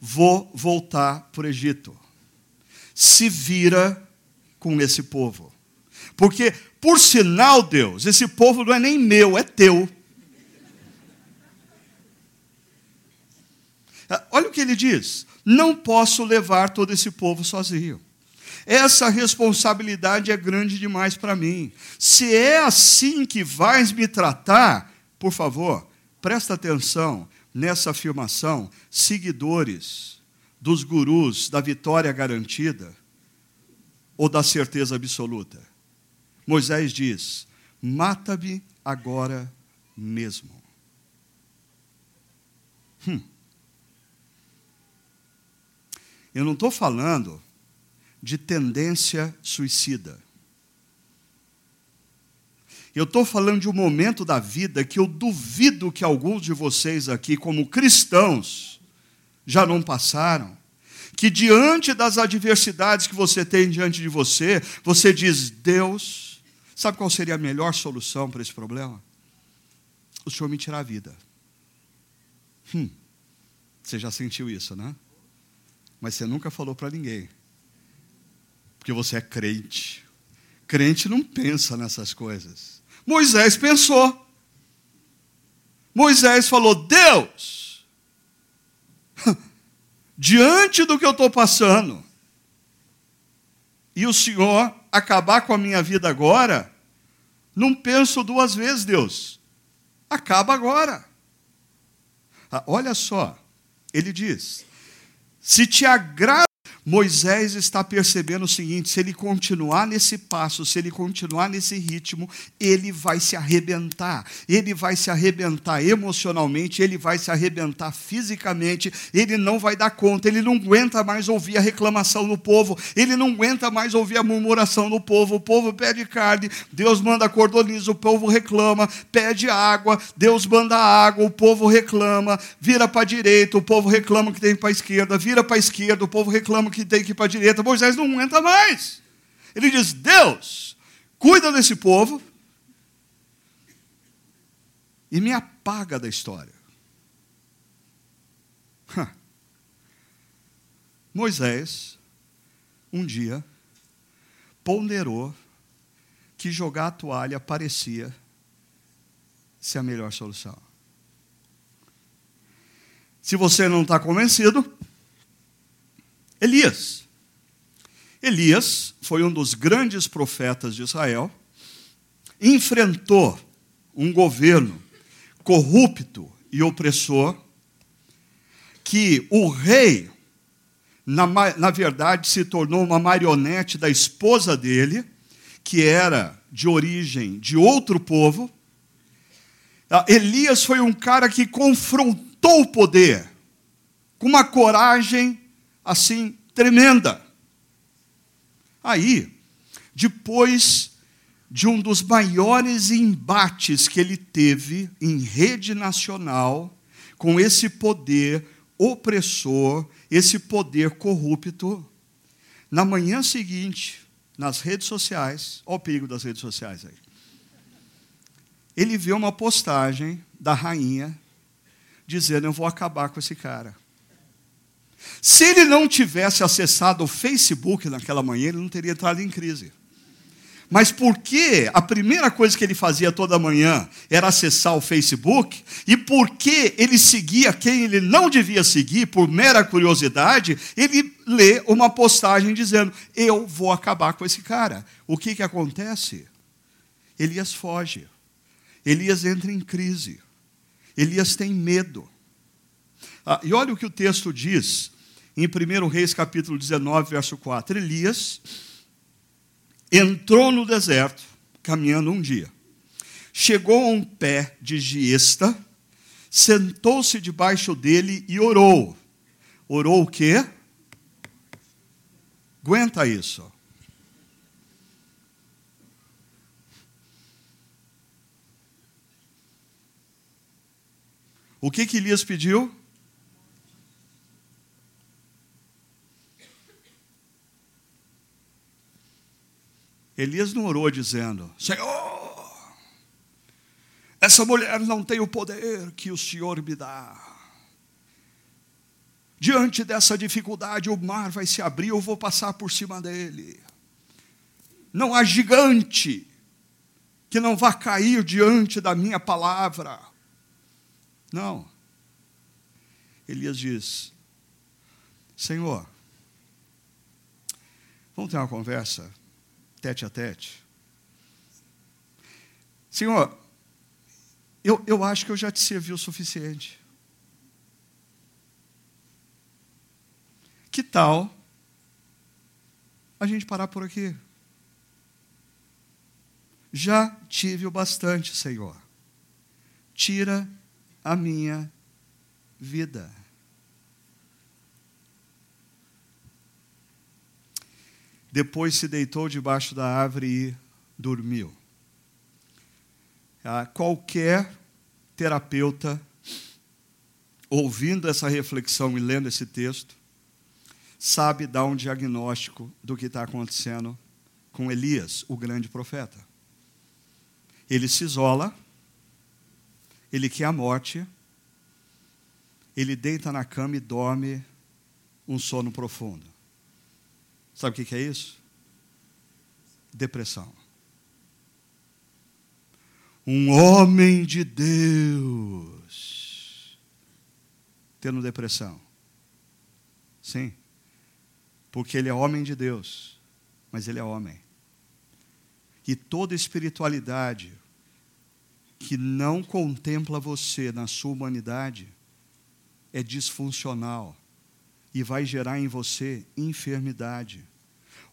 Vou voltar para o Egito. Se vira com esse povo. Porque, por sinal, Deus, esse povo não é nem meu, é teu. Olha o que ele diz: não posso levar todo esse povo sozinho. Essa responsabilidade é grande demais para mim. Se é assim que vais me tratar, por favor, presta atenção nessa afirmação, seguidores dos gurus da vitória garantida ou da certeza absoluta. Moisés diz: mata-me agora mesmo. Hum. Eu não estou falando de tendência suicida. Eu estou falando de um momento da vida que eu duvido que alguns de vocês aqui, como cristãos, já não passaram. Que diante das adversidades que você tem diante de você, você diz: Deus, sabe qual seria a melhor solução para esse problema? O Senhor me tirar a vida. Hum, você já sentiu isso, né? Mas você nunca falou para ninguém. Porque você é crente. Crente não pensa nessas coisas. Moisés pensou. Moisés falou: Deus, diante do que eu estou passando, e o Senhor acabar com a minha vida agora, não penso duas vezes, Deus. Acaba agora. Ah, olha só, ele diz: se te agrada Moisés está percebendo o seguinte: se ele continuar nesse passo, se ele continuar nesse ritmo, ele vai se arrebentar. Ele vai se arrebentar emocionalmente, ele vai se arrebentar fisicamente, ele não vai dar conta, ele não aguenta mais ouvir a reclamação do povo, ele não aguenta mais ouvir a murmuração do povo. O povo pede carne, Deus manda cordoniza, o povo reclama, pede água, Deus manda água, o povo reclama, vira para a direita, o povo reclama que tem para a esquerda, vira para a esquerda, o povo reclama que tem que ir para a direita. Moisés não aguenta mais. Ele diz: Deus, cuida desse povo e me apaga da história. Moisés, um dia, ponderou que jogar a toalha parecia ser a melhor solução. Se você não está convencido, Elias. Elias foi um dos grandes profetas de Israel, enfrentou um governo corrupto e opressor, que o rei, na, na verdade, se tornou uma marionete da esposa dele, que era de origem de outro povo. Ah, Elias foi um cara que confrontou o poder com uma coragem assim tremenda. Aí, depois de um dos maiores embates que ele teve em rede nacional com esse poder opressor, esse poder corrupto, na manhã seguinte, nas redes sociais, olha o perigo das redes sociais aí. Ele vê uma postagem da rainha dizendo: Eu vou acabar com esse cara. Se ele não tivesse acessado o Facebook naquela manhã, ele não teria entrado em crise. Mas porque a primeira coisa que ele fazia toda manhã era acessar o Facebook, e porque ele seguia quem ele não devia seguir, por mera curiosidade, ele lê uma postagem dizendo: Eu vou acabar com esse cara. O que, que acontece? Elias foge. Elias entra em crise. Elias tem medo. Ah, e olha o que o texto diz em 1 Reis capítulo 19, verso 4. Elias entrou no deserto, caminhando um dia. Chegou a um pé de giesta, sentou-se debaixo dele e orou. Orou o quê? Aguenta isso. O que que Elias pediu? Elias não orou dizendo: Senhor, essa mulher não tem o poder que o Senhor me dá. Diante dessa dificuldade, o mar vai se abrir, eu vou passar por cima dele. Não há gigante que não vá cair diante da minha palavra. Não. Elias diz: Senhor, vamos ter uma conversa tete a tete. Senhor, eu, eu acho que eu já te servi o suficiente. Que tal a gente parar por aqui? Já tive o bastante, Senhor. Tira a minha vida. Depois se deitou debaixo da árvore e dormiu. Ah, qualquer terapeuta, ouvindo essa reflexão e lendo esse texto, sabe dar um diagnóstico do que está acontecendo com Elias, o grande profeta. Ele se isola, ele quer a morte, ele deita na cama e dorme um sono profundo. Sabe o que é isso? Depressão. Um homem de Deus tendo depressão. Sim, porque ele é homem de Deus, mas ele é homem. E toda espiritualidade que não contempla você na sua humanidade é disfuncional e vai gerar em você enfermidade.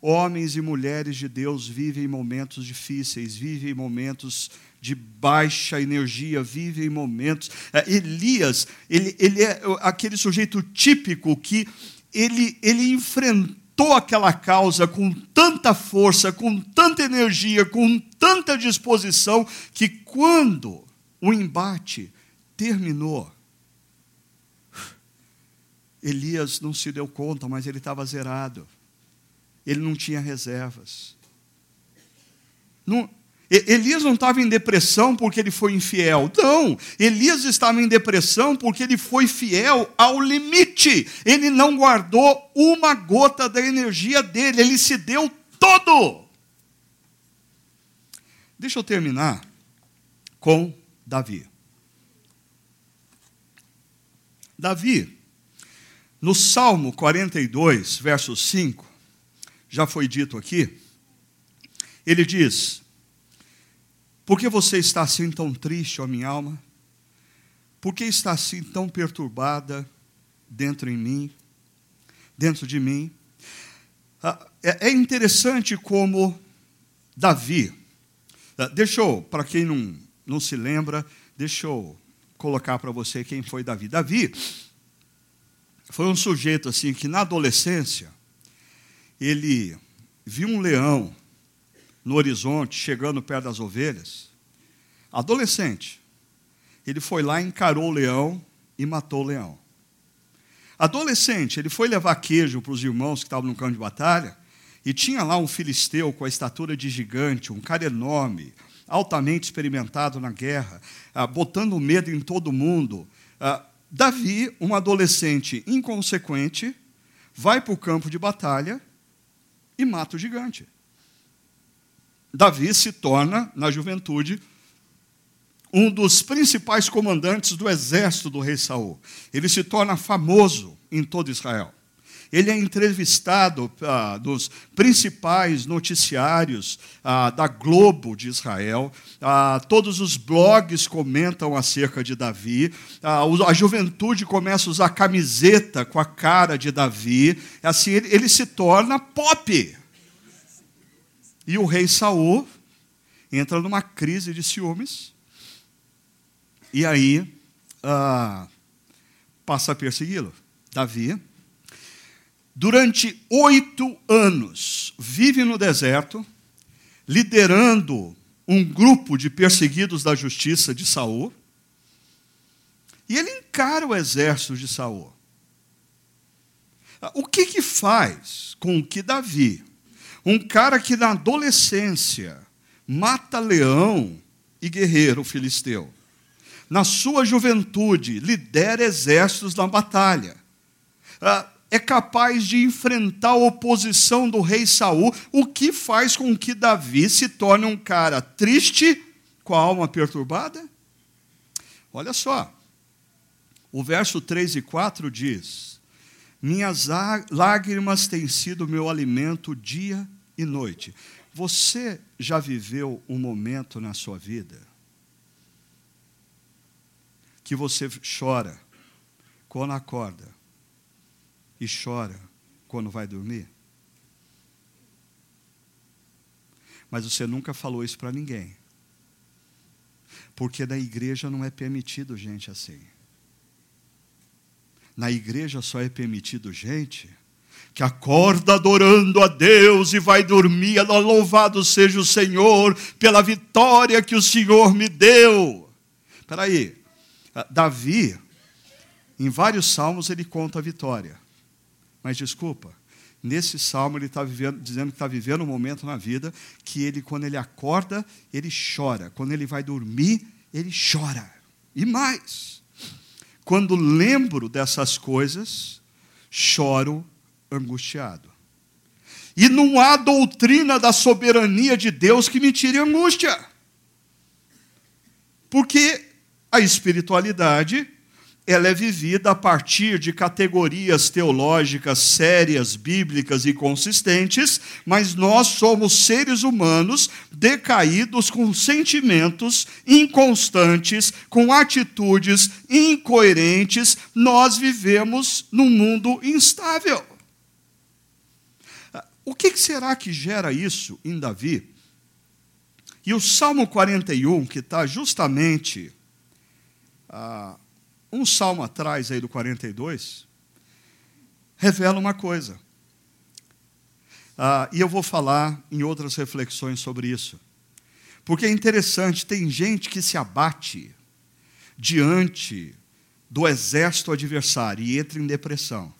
Homens e mulheres de Deus vivem momentos difíceis, vivem momentos de baixa energia, vivem momentos. É, Elias, ele, ele é aquele sujeito típico que ele, ele enfrentou aquela causa com tanta força, com tanta energia, com tanta disposição, que quando o embate terminou, Elias não se deu conta, mas ele estava zerado. Ele não tinha reservas. Não, Elias não estava em depressão porque ele foi infiel. Não, Elias estava em depressão porque ele foi fiel ao limite. Ele não guardou uma gota da energia dele, ele se deu todo. Deixa eu terminar com Davi. Davi no Salmo 42, verso 5, já foi dito aqui, ele diz: Por que você está assim tão triste, ó minha alma? Por que está assim tão perturbada dentro em mim, dentro de mim? Ah, é, é interessante como Davi, ah, deixa eu, para quem não, não se lembra, deixa eu colocar para você quem foi Davi. Davi foi um sujeito assim que na adolescência ele viu um leão no horizonte chegando perto das ovelhas. Adolescente. Ele foi lá, encarou o leão e matou o leão. Adolescente, ele foi levar queijo para os irmãos que estavam no campo de batalha e tinha lá um filisteu com a estatura de gigante, um cara enorme, altamente experimentado na guerra, ah, botando medo em todo mundo. Davi, um adolescente inconsequente, vai para o campo de batalha e mata o gigante. Davi se torna, na juventude, um dos principais comandantes do exército do rei Saul. Ele se torna famoso em todo Israel. Ele é entrevistado ah, nos principais noticiários ah, da Globo de Israel. Ah, todos os blogs comentam acerca de Davi. Ah, a juventude começa a usar camiseta com a cara de Davi. Assim, ele, ele se torna pop. E o rei Saul entra numa crise de ciúmes. E aí ah, passa a persegui-lo. Davi durante oito anos, vive no deserto, liderando um grupo de perseguidos da justiça de Saul, e ele encara o exército de Saul. O que que faz com que Davi, um cara que na adolescência mata leão e guerreiro filisteu, na sua juventude lidera exércitos na batalha, ah, é capaz de enfrentar a oposição do rei Saul, o que faz com que Davi se torne um cara triste, com a alma perturbada? Olha só, o verso 3 e 4 diz: Minhas lágrimas têm sido meu alimento dia e noite. Você já viveu um momento na sua vida que você chora quando acorda? E chora quando vai dormir? Mas você nunca falou isso para ninguém. Porque na igreja não é permitido gente assim. Na igreja só é permitido gente que acorda adorando a Deus e vai dormir, louvado seja o Senhor pela vitória que o Senhor me deu. Espera aí, Davi, em vários salmos ele conta a vitória, mas desculpa, nesse salmo ele está dizendo que está vivendo um momento na vida que ele, quando ele acorda, ele chora, quando ele vai dormir, ele chora. E mais, quando lembro dessas coisas, choro angustiado. E não há doutrina da soberania de Deus que me tire angústia. Porque a espiritualidade ela é vivida a partir de categorias teológicas sérias, bíblicas e consistentes, mas nós somos seres humanos decaídos com sentimentos inconstantes, com atitudes incoerentes, nós vivemos num mundo instável. O que será que gera isso em Davi? E o Salmo 41, que está justamente ah, um salmo atrás aí do 42, revela uma coisa. Ah, e eu vou falar em outras reflexões sobre isso. Porque é interessante, tem gente que se abate diante do exército adversário e entra em depressão.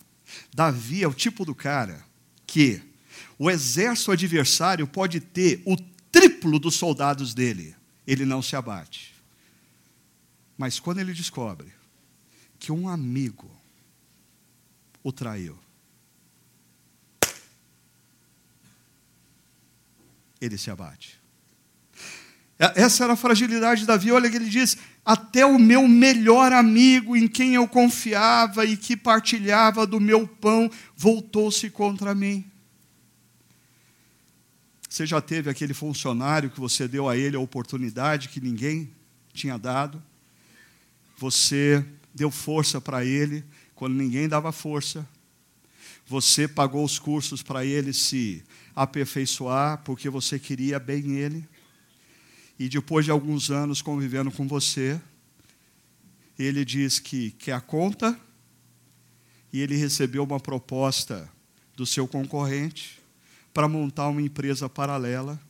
Davi é o tipo do cara que o exército adversário pode ter o triplo dos soldados dele, ele não se abate. Mas quando ele descobre que um amigo o traiu. Ele se abate. É, essa era a fragilidade de Davi. Olha que ele diz: Até o meu melhor amigo, em quem eu confiava e que partilhava do meu pão, voltou-se contra mim. Você já teve aquele funcionário que você deu a ele a oportunidade que ninguém tinha dado? Você deu força para ele quando ninguém dava força. Você pagou os cursos para ele se aperfeiçoar porque você queria bem ele. E depois de alguns anos convivendo com você, ele diz que quer a conta e ele recebeu uma proposta do seu concorrente para montar uma empresa paralela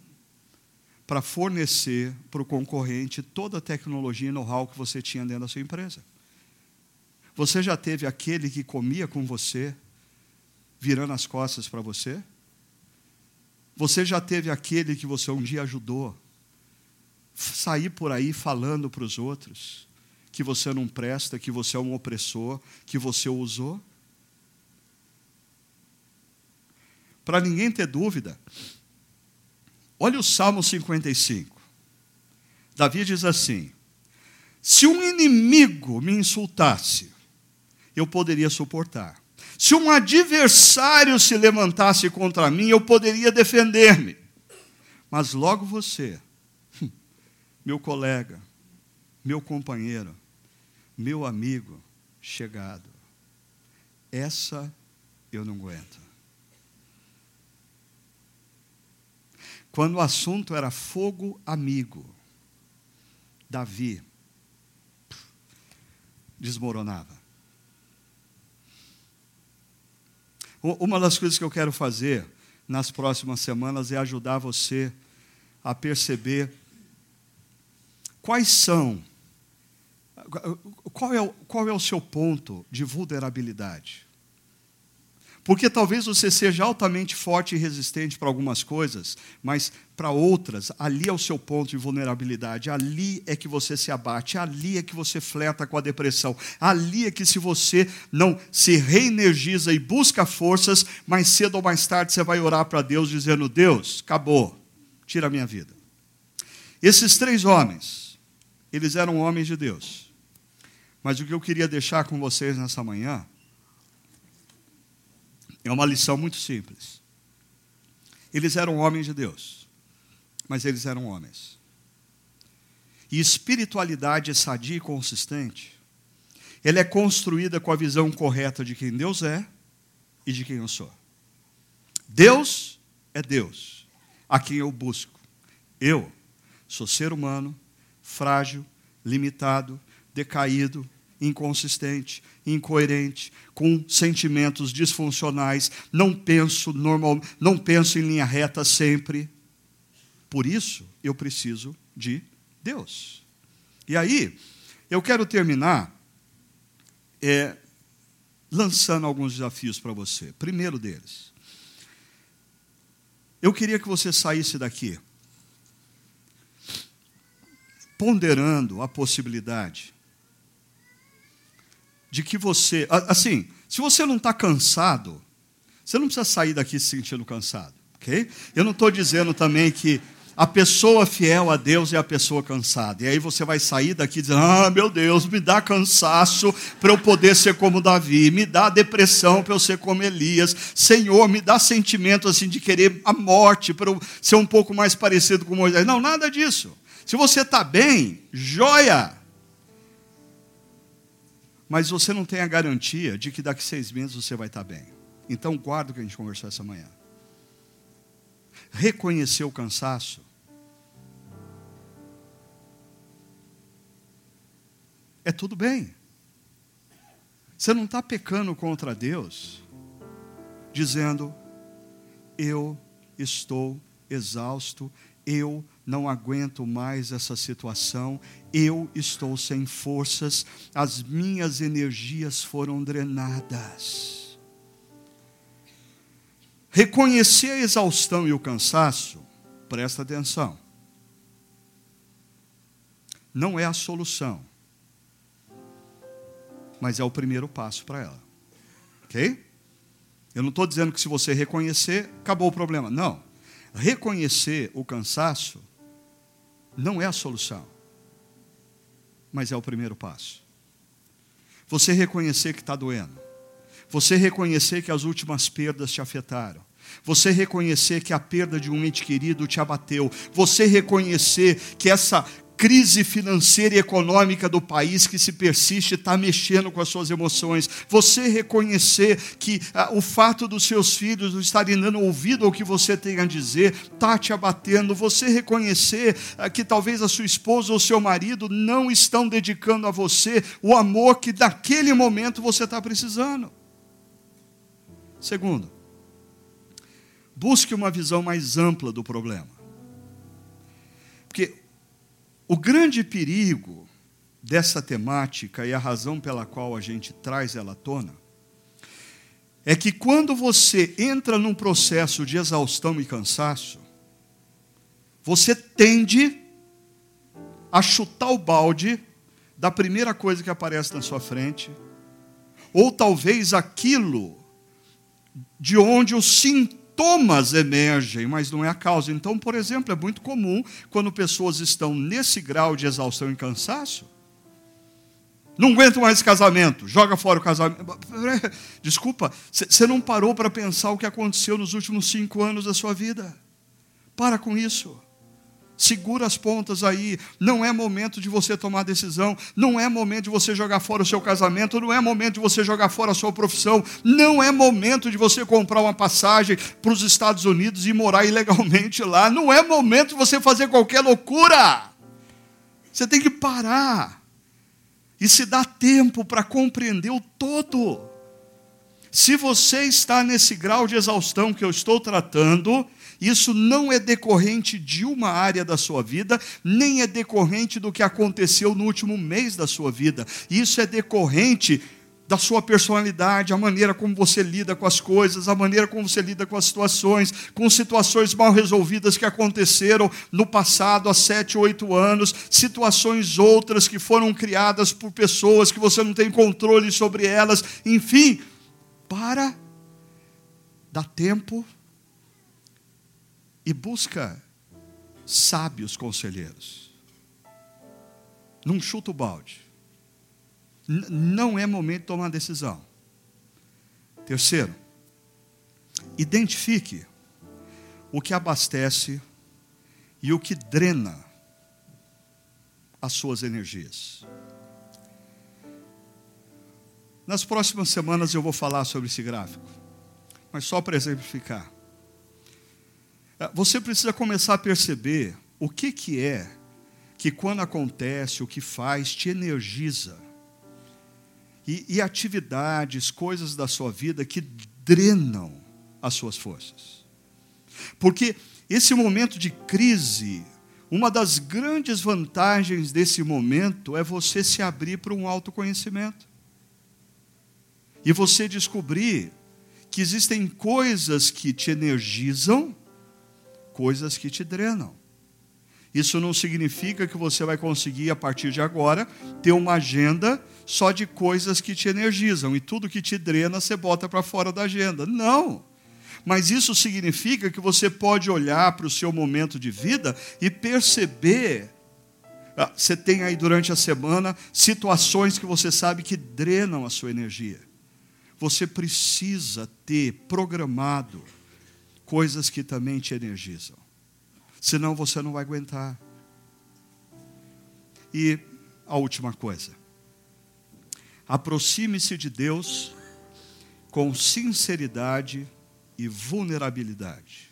para fornecer para o concorrente toda a tecnologia e know-how que você tinha dentro da sua empresa. Você já teve aquele que comia com você, virando as costas para você? Você já teve aquele que você um dia ajudou, sair por aí falando para os outros que você não presta, que você é um opressor, que você usou? Para ninguém ter dúvida, olha o Salmo 55. Davi diz assim: Se um inimigo me insultasse, eu poderia suportar. Se um adversário se levantasse contra mim, eu poderia defender-me. Mas logo você, meu colega, meu companheiro, meu amigo chegado, essa eu não aguento. Quando o assunto era fogo amigo, Davi desmoronava. Uma das coisas que eu quero fazer nas próximas semanas é ajudar você a perceber quais são, qual é, qual é o seu ponto de vulnerabilidade. Porque talvez você seja altamente forte e resistente para algumas coisas, mas para outras, ali é o seu ponto de vulnerabilidade, ali é que você se abate, ali é que você fleta com a depressão, ali é que se você não se reenergiza e busca forças, mais cedo ou mais tarde você vai orar para Deus dizendo: Deus, acabou, tira a minha vida. Esses três homens, eles eram homens de Deus. Mas o que eu queria deixar com vocês nessa manhã é uma lição muito simples. Eles eram homens de Deus, mas eles eram homens. E espiritualidade sadia e consistente, ela é construída com a visão correta de quem Deus é e de quem eu sou. Deus é Deus, a quem eu busco. Eu sou ser humano, frágil, limitado, decaído, inconsistente, incoerente, com sentimentos disfuncionais, não penso normal, não penso em linha reta sempre. Por isso, eu preciso de Deus. E aí, eu quero terminar é, lançando alguns desafios para você. Primeiro deles, eu queria que você saísse daqui ponderando a possibilidade de que você, assim, se você não está cansado, você não precisa sair daqui se sentindo cansado, ok? Eu não estou dizendo também que a pessoa fiel a Deus é a pessoa cansada. E aí você vai sair daqui dizendo: Ah, meu Deus, me dá cansaço para eu poder ser como Davi, me dá depressão para eu ser como Elias. Senhor, me dá sentimento assim de querer a morte para eu ser um pouco mais parecido com Moisés. Não, nada disso. Se você está bem, joia. Mas você não tem a garantia de que daqui seis meses você vai estar bem. Então guarda o que a gente conversou essa manhã reconhecer o cansaço, é tudo bem. Você não está pecando contra Deus, dizendo, eu estou exausto, eu não aguento mais essa situação, eu estou sem forças, as minhas energias foram drenadas. Reconhecer a exaustão e o cansaço, presta atenção, não é a solução, mas é o primeiro passo para ela. Ok? Eu não estou dizendo que se você reconhecer, acabou o problema. Não. Reconhecer o cansaço não é a solução, mas é o primeiro passo. Você reconhecer que está doendo você reconhecer que as últimas perdas te afetaram. Você reconhecer que a perda de um ente querido te abateu. Você reconhecer que essa crise financeira e econômica do país que se persiste está mexendo com as suas emoções. Você reconhecer que ah, o fato dos seus filhos não estarem dando ouvido ao que você tem a dizer está te abatendo. Você reconhecer ah, que talvez a sua esposa ou seu marido não estão dedicando a você o amor que naquele momento você está precisando. Segundo, busque uma visão mais ampla do problema. Porque o grande perigo dessa temática e a razão pela qual a gente traz ela à tona é que quando você entra num processo de exaustão e cansaço, você tende a chutar o balde da primeira coisa que aparece na sua frente, ou talvez aquilo de onde os sintomas emergem, mas não é a causa. Então, por exemplo, é muito comum quando pessoas estão nesse grau de exaustão e cansaço, não aguento mais esse casamento, joga fora o casamento. Desculpa, você não parou para pensar o que aconteceu nos últimos cinco anos da sua vida. Para com isso. Segura as pontas aí. Não é momento de você tomar decisão. Não é momento de você jogar fora o seu casamento. Não é momento de você jogar fora a sua profissão. Não é momento de você comprar uma passagem para os Estados Unidos e morar ilegalmente lá. Não é momento de você fazer qualquer loucura. Você tem que parar e se dar tempo para compreender o todo. Se você está nesse grau de exaustão que eu estou tratando, isso não é decorrente de uma área da sua vida, nem é decorrente do que aconteceu no último mês da sua vida. Isso é decorrente da sua personalidade, a maneira como você lida com as coisas, a maneira como você lida com as situações, com situações mal resolvidas que aconteceram no passado, há sete, oito anos, situações outras que foram criadas por pessoas que você não tem controle sobre elas, enfim, para, dá tempo e busca sábios conselheiros. Não chuta o balde. N não é momento de tomar decisão. Terceiro, identifique o que abastece e o que drena as suas energias. Nas próximas semanas eu vou falar sobre esse gráfico, mas só para exemplificar. Ah, você precisa começar a perceber o que, que é que, quando acontece, o que faz, te energiza e, e atividades, coisas da sua vida que drenam as suas forças. Porque esse momento de crise, uma das grandes vantagens desse momento é você se abrir para um autoconhecimento. E você descobrir que existem coisas que te energizam, coisas que te drenam. Isso não significa que você vai conseguir, a partir de agora, ter uma agenda só de coisas que te energizam e tudo que te drena você bota para fora da agenda. Não! Mas isso significa que você pode olhar para o seu momento de vida e perceber. Ah, você tem aí durante a semana situações que você sabe que drenam a sua energia. Você precisa ter programado coisas que também te energizam. Senão você não vai aguentar. E a última coisa. Aproxime-se de Deus com sinceridade e vulnerabilidade.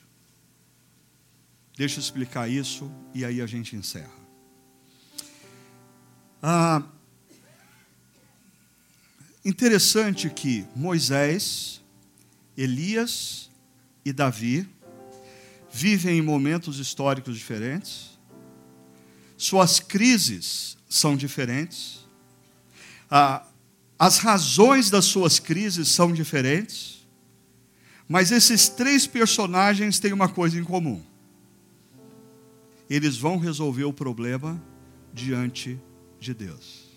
Deixa eu explicar isso e aí a gente encerra. Ah, interessante que Moisés, Elias e Davi vivem em momentos históricos diferentes, suas crises são diferentes, ah, as razões das suas crises são diferentes, mas esses três personagens têm uma coisa em comum: eles vão resolver o problema diante de Deus.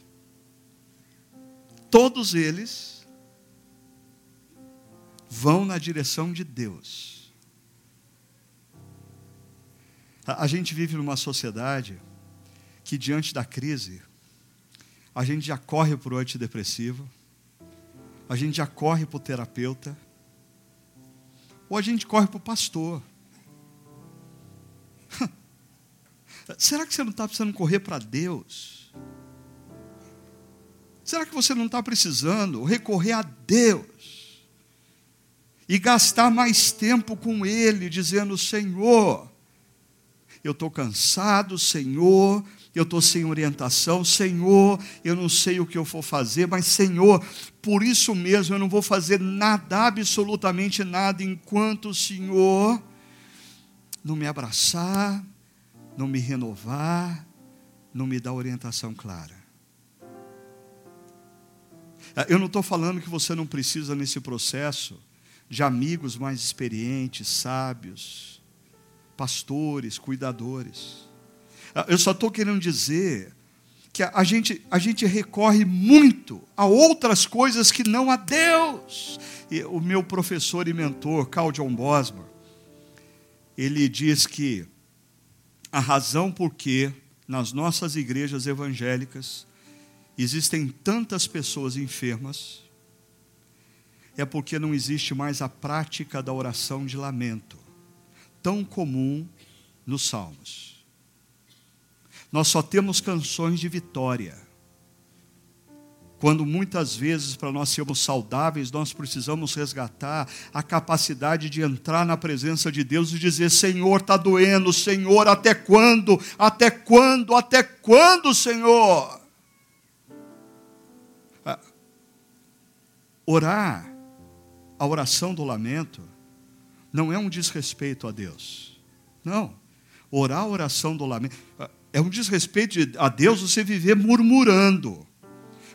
Todos eles vão na direção de Deus. A gente vive numa sociedade que, diante da crise, a gente já corre para o antidepressivo, a gente já corre para o terapeuta, ou a gente corre para o pastor. Será que você não está precisando correr para Deus? Será que você não está precisando recorrer a Deus e gastar mais tempo com Ele, dizendo: Senhor, eu estou cansado, Senhor, eu estou sem orientação, Senhor, eu não sei o que eu vou fazer, mas Senhor, por isso mesmo eu não vou fazer nada, absolutamente nada, enquanto o Senhor não me abraçar, não me renovar, não me dar orientação clara. Eu não estou falando que você não precisa nesse processo de amigos mais experientes, sábios, pastores, cuidadores. Ah, eu só estou querendo dizer que a gente, a gente recorre muito a outras coisas que não a Deus. E o meu professor e mentor, Carl John Bosma, ele diz que a razão por que nas nossas igrejas evangélicas existem tantas pessoas enfermas é porque não existe mais a prática da oração de lamento tão comum nos Salmos. Nós só temos canções de vitória. Quando muitas vezes, para nós sermos saudáveis, nós precisamos resgatar a capacidade de entrar na presença de Deus e dizer: Senhor, está doendo, Senhor, até quando? Até quando? Até quando, Senhor? Ah, orar, a oração do lamento, não é um desrespeito a Deus. Não. Orar a oração do lamento é um desrespeito a Deus você viver murmurando.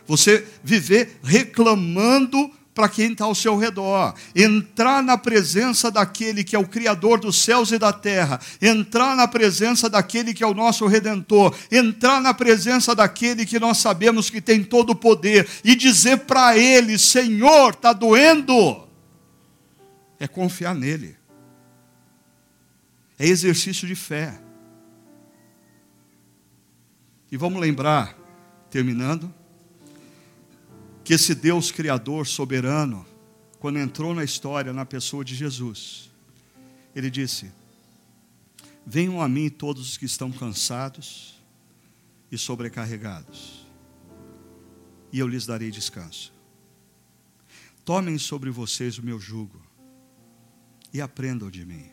Você viver reclamando para quem está ao seu redor, entrar na presença daquele que é o Criador dos céus e da terra, entrar na presença daquele que é o nosso Redentor, entrar na presença daquele que nós sabemos que tem todo o poder e dizer para ele: Senhor, está doendo é confiar nele. É exercício de fé. E vamos lembrar, terminando, que esse Deus Criador soberano, quando entrou na história na pessoa de Jesus, ele disse: Venham a mim todos os que estão cansados e sobrecarregados, e eu lhes darei descanso. Tomem sobre vocês o meu jugo e aprendam de mim,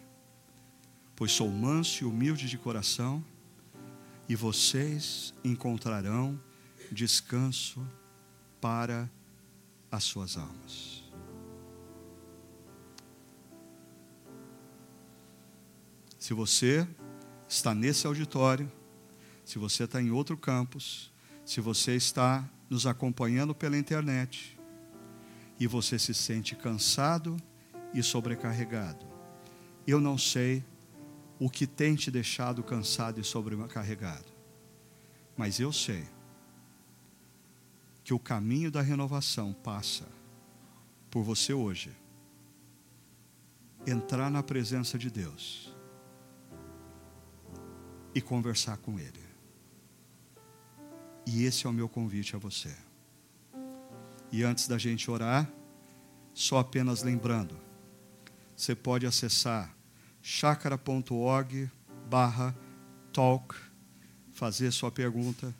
pois sou manso e humilde de coração, e vocês encontrarão descanso para as suas almas. Se você está nesse auditório, se você está em outro campus, se você está nos acompanhando pela internet e você se sente cansado e sobrecarregado, eu não sei o que tem te deixado cansado e sobrecarregado, mas eu sei que o caminho da renovação passa por você hoje entrar na presença de Deus e conversar com Ele. E esse é o meu convite a você. E antes da gente orar, só apenas lembrando, você pode acessar chacara.org barra talk, fazer sua pergunta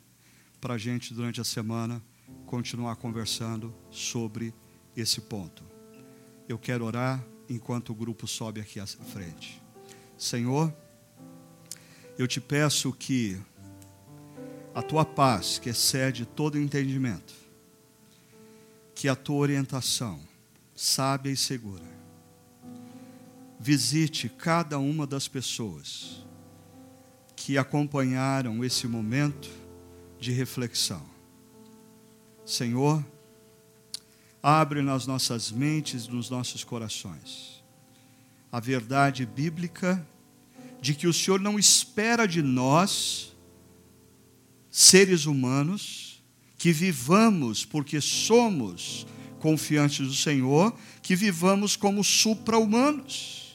para a gente durante a semana continuar conversando sobre esse ponto. Eu quero orar enquanto o grupo sobe aqui à frente. Senhor, eu te peço que a tua paz, que excede todo entendimento, que a tua orientação, sábia e segura, visite cada uma das pessoas que acompanharam esse momento de reflexão Senhor, abre nas nossas mentes, nos nossos corações, a verdade bíblica de que o Senhor não espera de nós, seres humanos, que vivamos porque somos confiantes do Senhor, que vivamos como supra-humanos.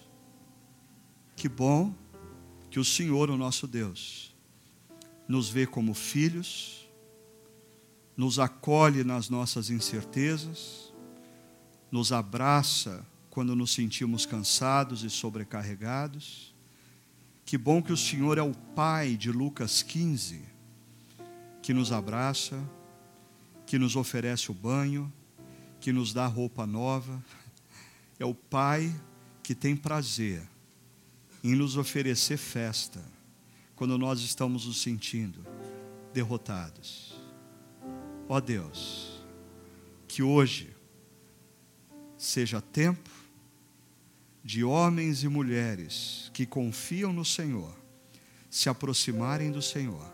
Que bom que o Senhor, o nosso Deus, nos vê como filhos, nos acolhe nas nossas incertezas, nos abraça quando nos sentimos cansados e sobrecarregados. Que bom que o Senhor é o Pai de Lucas 15, que nos abraça, que nos oferece o banho, que nos dá roupa nova. É o Pai que tem prazer em nos oferecer festa quando nós estamos nos sentindo derrotados. Ó Deus, que hoje seja tempo de homens e mulheres que confiam no Senhor se aproximarem do Senhor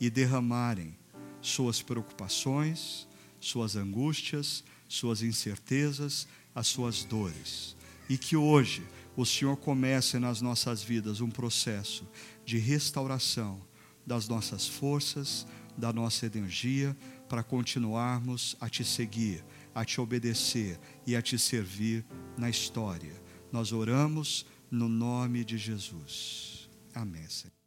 e derramarem suas preocupações, suas angústias, suas incertezas, as suas dores. E que hoje o Senhor comece nas nossas vidas um processo de restauração das nossas forças, da nossa energia para continuarmos a te seguir, a te obedecer e a te servir na história. Nós oramos no nome de Jesus. Amém, Senhor.